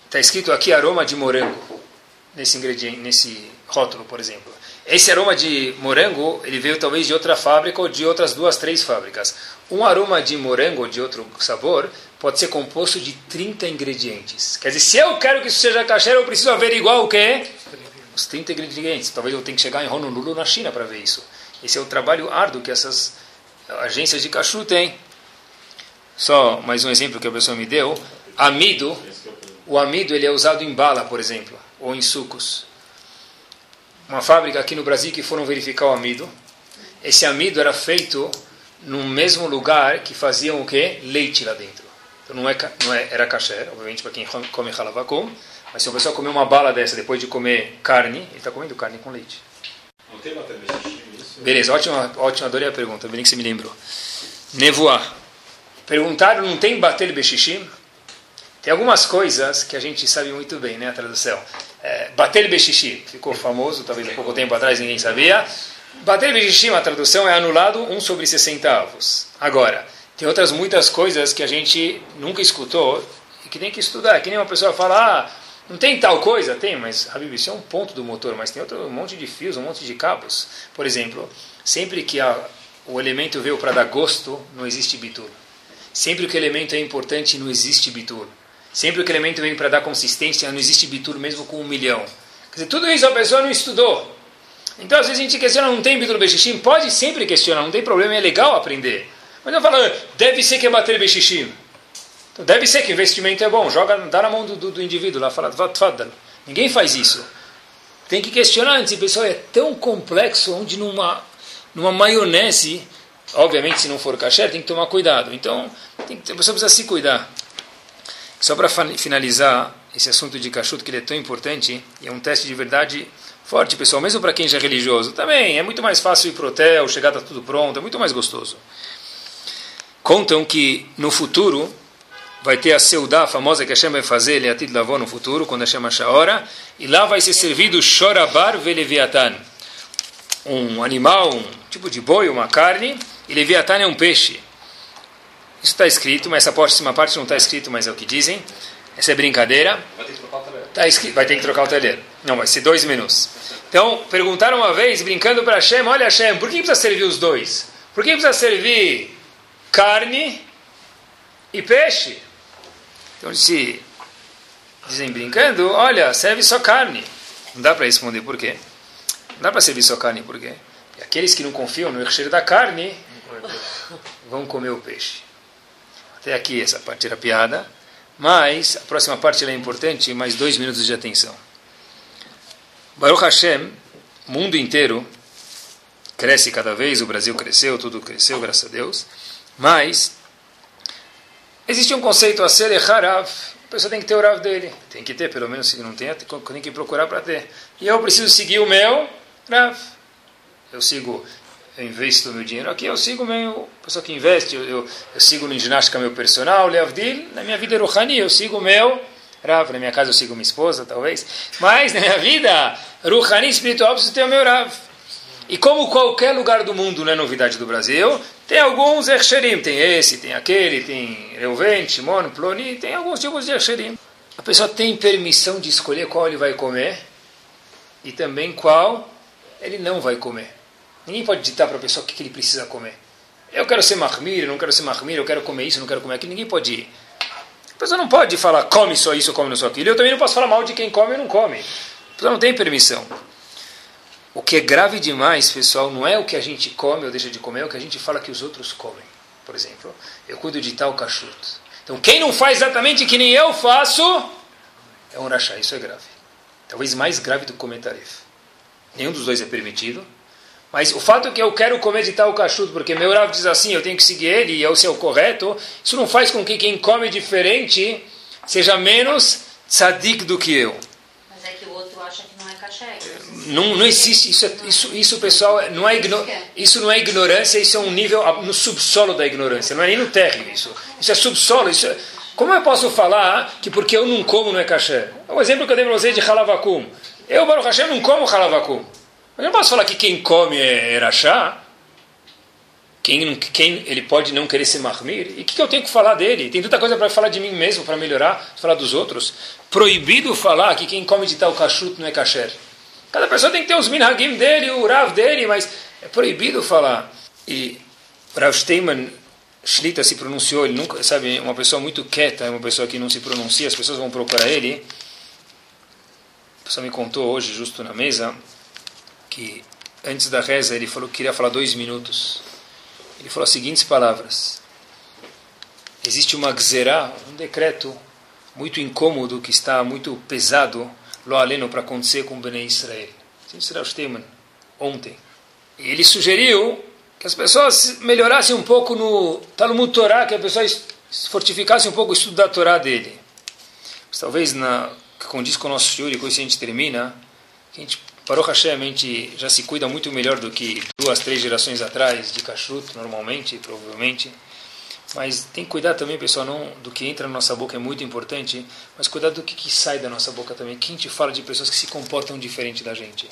S3: está escrito aqui aroma de morango nesse ingrediente, nesse rótulo, por exemplo. Esse aroma de morango ele veio talvez de outra fábrica ou de outras duas, três fábricas. Um aroma de morango ou de outro sabor pode ser composto de 30 ingredientes. Quer dizer, se eu quero que isso seja kasher, eu preciso averiguar o que? Os 30 ingredientes. Talvez eu tenha que chegar em Honolulu, na China, para ver isso. Esse é o trabalho árduo que essas agências de kashrut têm. Só mais um exemplo que a pessoa me deu. Amido, o amido ele é usado em bala, por exemplo, ou em sucos. Uma fábrica aqui no Brasil que foram verificar o amido. Esse amido era feito no mesmo lugar que faziam o que? Leite lá dentro. Então não, é, não é, era kasher, obviamente para quem come halavakum, mas se uma pessoa comer uma bala dessa depois de comer carne, ele está comendo carne com leite.
S4: Não tem isso?
S3: Beleza, ótima, ótima, adorei a pergunta, bem que você me lembrou. Nevoar. Perguntaram, não tem bater beshishim? Tem algumas coisas que a gente sabe muito bem, né, a tradução. É, bater beshishim, ficou famoso, talvez há pouco tempo atrás ninguém sabia. Bater beshishim, a tradução é anulado 1 sobre 60 avos. Agora, tem outras muitas coisas que a gente nunca escutou e que tem que estudar. Que nem uma pessoa fala, ah, não tem tal coisa? Tem, mas, Habib, isso é um ponto do motor, mas tem outro um monte de fios, um monte de cabos. Por exemplo, sempre que a, o elemento veio para dar gosto, não existe bitur. Sempre que o elemento é importante, não existe bitur. Sempre que o elemento vem para dar consistência, não existe bitur mesmo com um milhão. Quer dizer, tudo isso a pessoa não estudou. Então, às vezes a gente questiona, não tem bitur bexixim? Pode sempre questionar, não tem problema, é legal aprender. Mas não fala, deve ser que é bater bexixim. Então, deve ser que investimento é bom, joga, dá na mão do, do, do indivíduo lá, fala, tfaddal. Ninguém faz isso. Tem que questionar antes, pessoal, é tão complexo, onde numa, numa maionese, obviamente se não for cachê, tem que tomar cuidado. Então, tem, a pessoa precisa se cuidar. Só para finalizar esse assunto de cachuto, que ele é tão importante, e é um teste de verdade forte, pessoal, mesmo para quem já é religioso, também é muito mais fácil ir para o hotel, chegar, está tudo pronto, é muito mais gostoso. Contam que no futuro vai ter a seudá famosa que Hashem vai fazer, Leatid Lavó, no futuro, quando Hashem achar a hora, e lá vai ser servido Shorabar Veleviatan, um animal, um tipo de boi, uma carne, e Leviatan é um peixe. Isso está escrito, mas essa próxima parte não está escrito, mas é o que dizem. Essa é brincadeira.
S4: Vai ter que trocar o talher.
S3: Tá escrito, vai ter que trocar o talher. Não, vai ser dois minutos. Então, perguntaram uma vez, brincando para Hashem, olha Hashem, por que precisa servir os dois? Por que precisa servir carne e peixe? Então, se dizem brincando, olha, serve só carne. Não dá para responder por quê. Não dá para servir só carne por quê? E aqueles que não confiam no cheiro da carne vão comer o peixe. Até aqui essa parte era piada, mas a próxima parte é importante, mais dois minutos de atenção. Baruch Hashem, mundo inteiro cresce cada vez, o Brasil cresceu, tudo cresceu, graças a Deus, mas existe um conceito a ser Harav, a pessoa tem que ter o Rav dele, tem que ter, pelo menos se não tem, tem que procurar para ter. E eu preciso seguir o meu Rav. Eu sigo eu investo meu dinheiro aqui, eu sigo meu pessoa que investe, eu, eu, eu sigo no ginástica meu personal, Leavdil, na minha vida Ruhani, eu sigo meu Rav, na minha casa eu sigo minha esposa, talvez, mas na minha vida Ruhani espiritual preciso ter o meu Rav. E como qualquer lugar do mundo não é novidade do Brasil, tem alguns Echerim, tem esse, tem aquele, tem Reuven, Shimon, Ploni, tem alguns tipos de Echerim. A pessoa tem permissão de escolher qual ele vai comer e também qual ele não vai comer. Ninguém pode ditar para a pessoa o que ele precisa comer. Eu quero ser mahmir, eu não quero ser mahmir, eu quero comer isso, eu não quero comer aquilo. Ninguém pode ir. A pessoa não pode falar come só isso, come só aquilo. Eu também não posso falar mal de quem come e não come. A pessoa não tem permissão. O que é grave demais, pessoal, não é o que a gente come ou deixa de comer, é o que a gente fala que os outros comem. Por exemplo, eu cuido de tal cachuto. Então, quem não faz exatamente que nem eu faço, é um rachá. Isso é grave. Talvez mais grave do que comer taref. Nenhum dos dois é permitido. Mas o fato é que eu quero comer de tal cachuto, porque meu Rav diz assim, eu tenho que seguir ele e é o seu correto, isso não faz com que quem come diferente seja menos tzadik do que eu.
S5: Mas é que o outro acha que não é caché.
S3: Não, não existe isso, é- isso, isso pessoal, não é igno, isso não é ignorância, isso é um nível no subsolo da ignorância, não é nem no térreo isso. Isso é subsolo, isso é, como eu posso falar que porque eu não como não é caché? É um exemplo que eu dei para vocês de halavakum. Eu, Baruch Hashem, não como halavakum. Mas eu não posso falar que quem come é erachá. Quem, quem ele pode não querer ser marmir. E o que, que, eu tenho que falar dele? Tem tanta coisa para falar de mim mesmo, para melhorar, falar dos outros. Proibido falar que quem come de tal cachuto não é kasher. Cada pessoa tem que ter os minhagim dele, o rav dele, mas é proibido falar. E Rav Steinman Shlita se pronunciou, ele nunca, sabe, uma pessoa muito quieta, uma pessoa que não se pronuncia, as pessoas vão procurar ele. A pessoa me contou hoje, justo na mesa, que antes da reza ele falou que queria falar dois minutos. Ele falou as seguintes palavras: Existe uma gzerá, um decreto muito incômodo que está muito pesado, lo aleno, para acontecer com o Bnei Israel. Ontem. E ele sugeriu que as pessoas melhorassem um pouco no Talmud Torá, que a pessoa fortificasse um pouco o estudo da Torá dele. Mas talvez, na, que condiz com o nosso shiur, e com isso a gente termina, que a gente, Baruch Hashem, a gente já se cuida muito melhor do que duas, três gerações atrás de kashrut, normalmente, provavelmente. Mas tem que cuidar também, pessoal, não do que entra na nossa boca é muito importante, mas cuidar do que, que sai da nossa boca também. Quem te fala de pessoas que se comportam diferente da gente?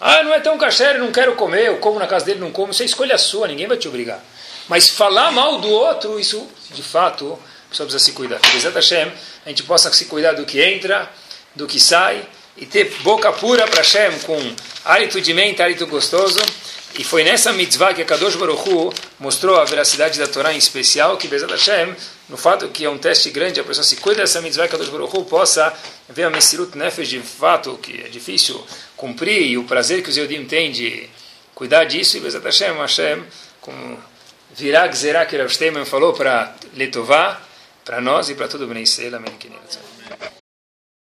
S3: Ah, não é tão kasher, não quero comer, eu como na casa dele, não como. Isso é escolha sua, ninguém vai te obrigar. Mas falar mal do outro, isso de fato, a pessoa precisa se cuidar. Bezat Hashem, a gente possa se cuidar do que entra, do que sai, e ter boca pura para Hashem, com hálito de mente, hálito gostoso. E foi nessa mitzvah que a Kadosh Baruch Hu mostrou a veracidade da Torá em especial, que Bezat Hashem, no fato que é um teste grande, a pessoa se cuida dessa mitzvah, que a Kadosh Baruch Hu possa ver a Messirut Nefesh de fato, que é difícil cumprir, e o prazer que os Eudim têm de cuidar disso, e Bezat Hashem, Hashem, como virá Gzerá que Rav falou para Letová, para nós e para todo o Bnei Israel. Amém.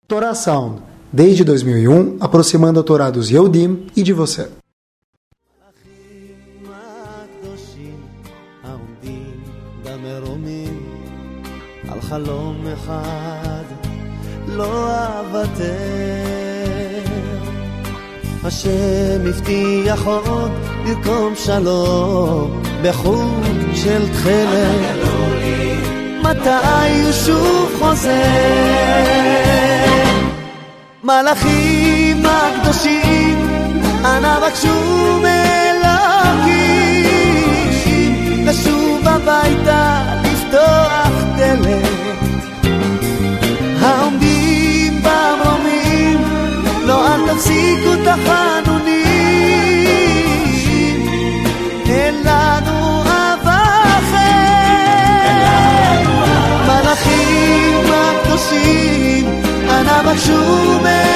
S2: Torá Sound, desde 2001, aproximando a Torá dos Yehudim e de você.
S1: חלום אחד לא אוותר. השם הבטיח עוד לרקום שלום בחוט של תכלת. מתי הוא שוב חוזר? מלאכים הקדושים, אנא בקשו מאלוקים לשוב הביתה, לפתוח דלת. העומדים במרומים, לא אל תפסיקו את 把出门。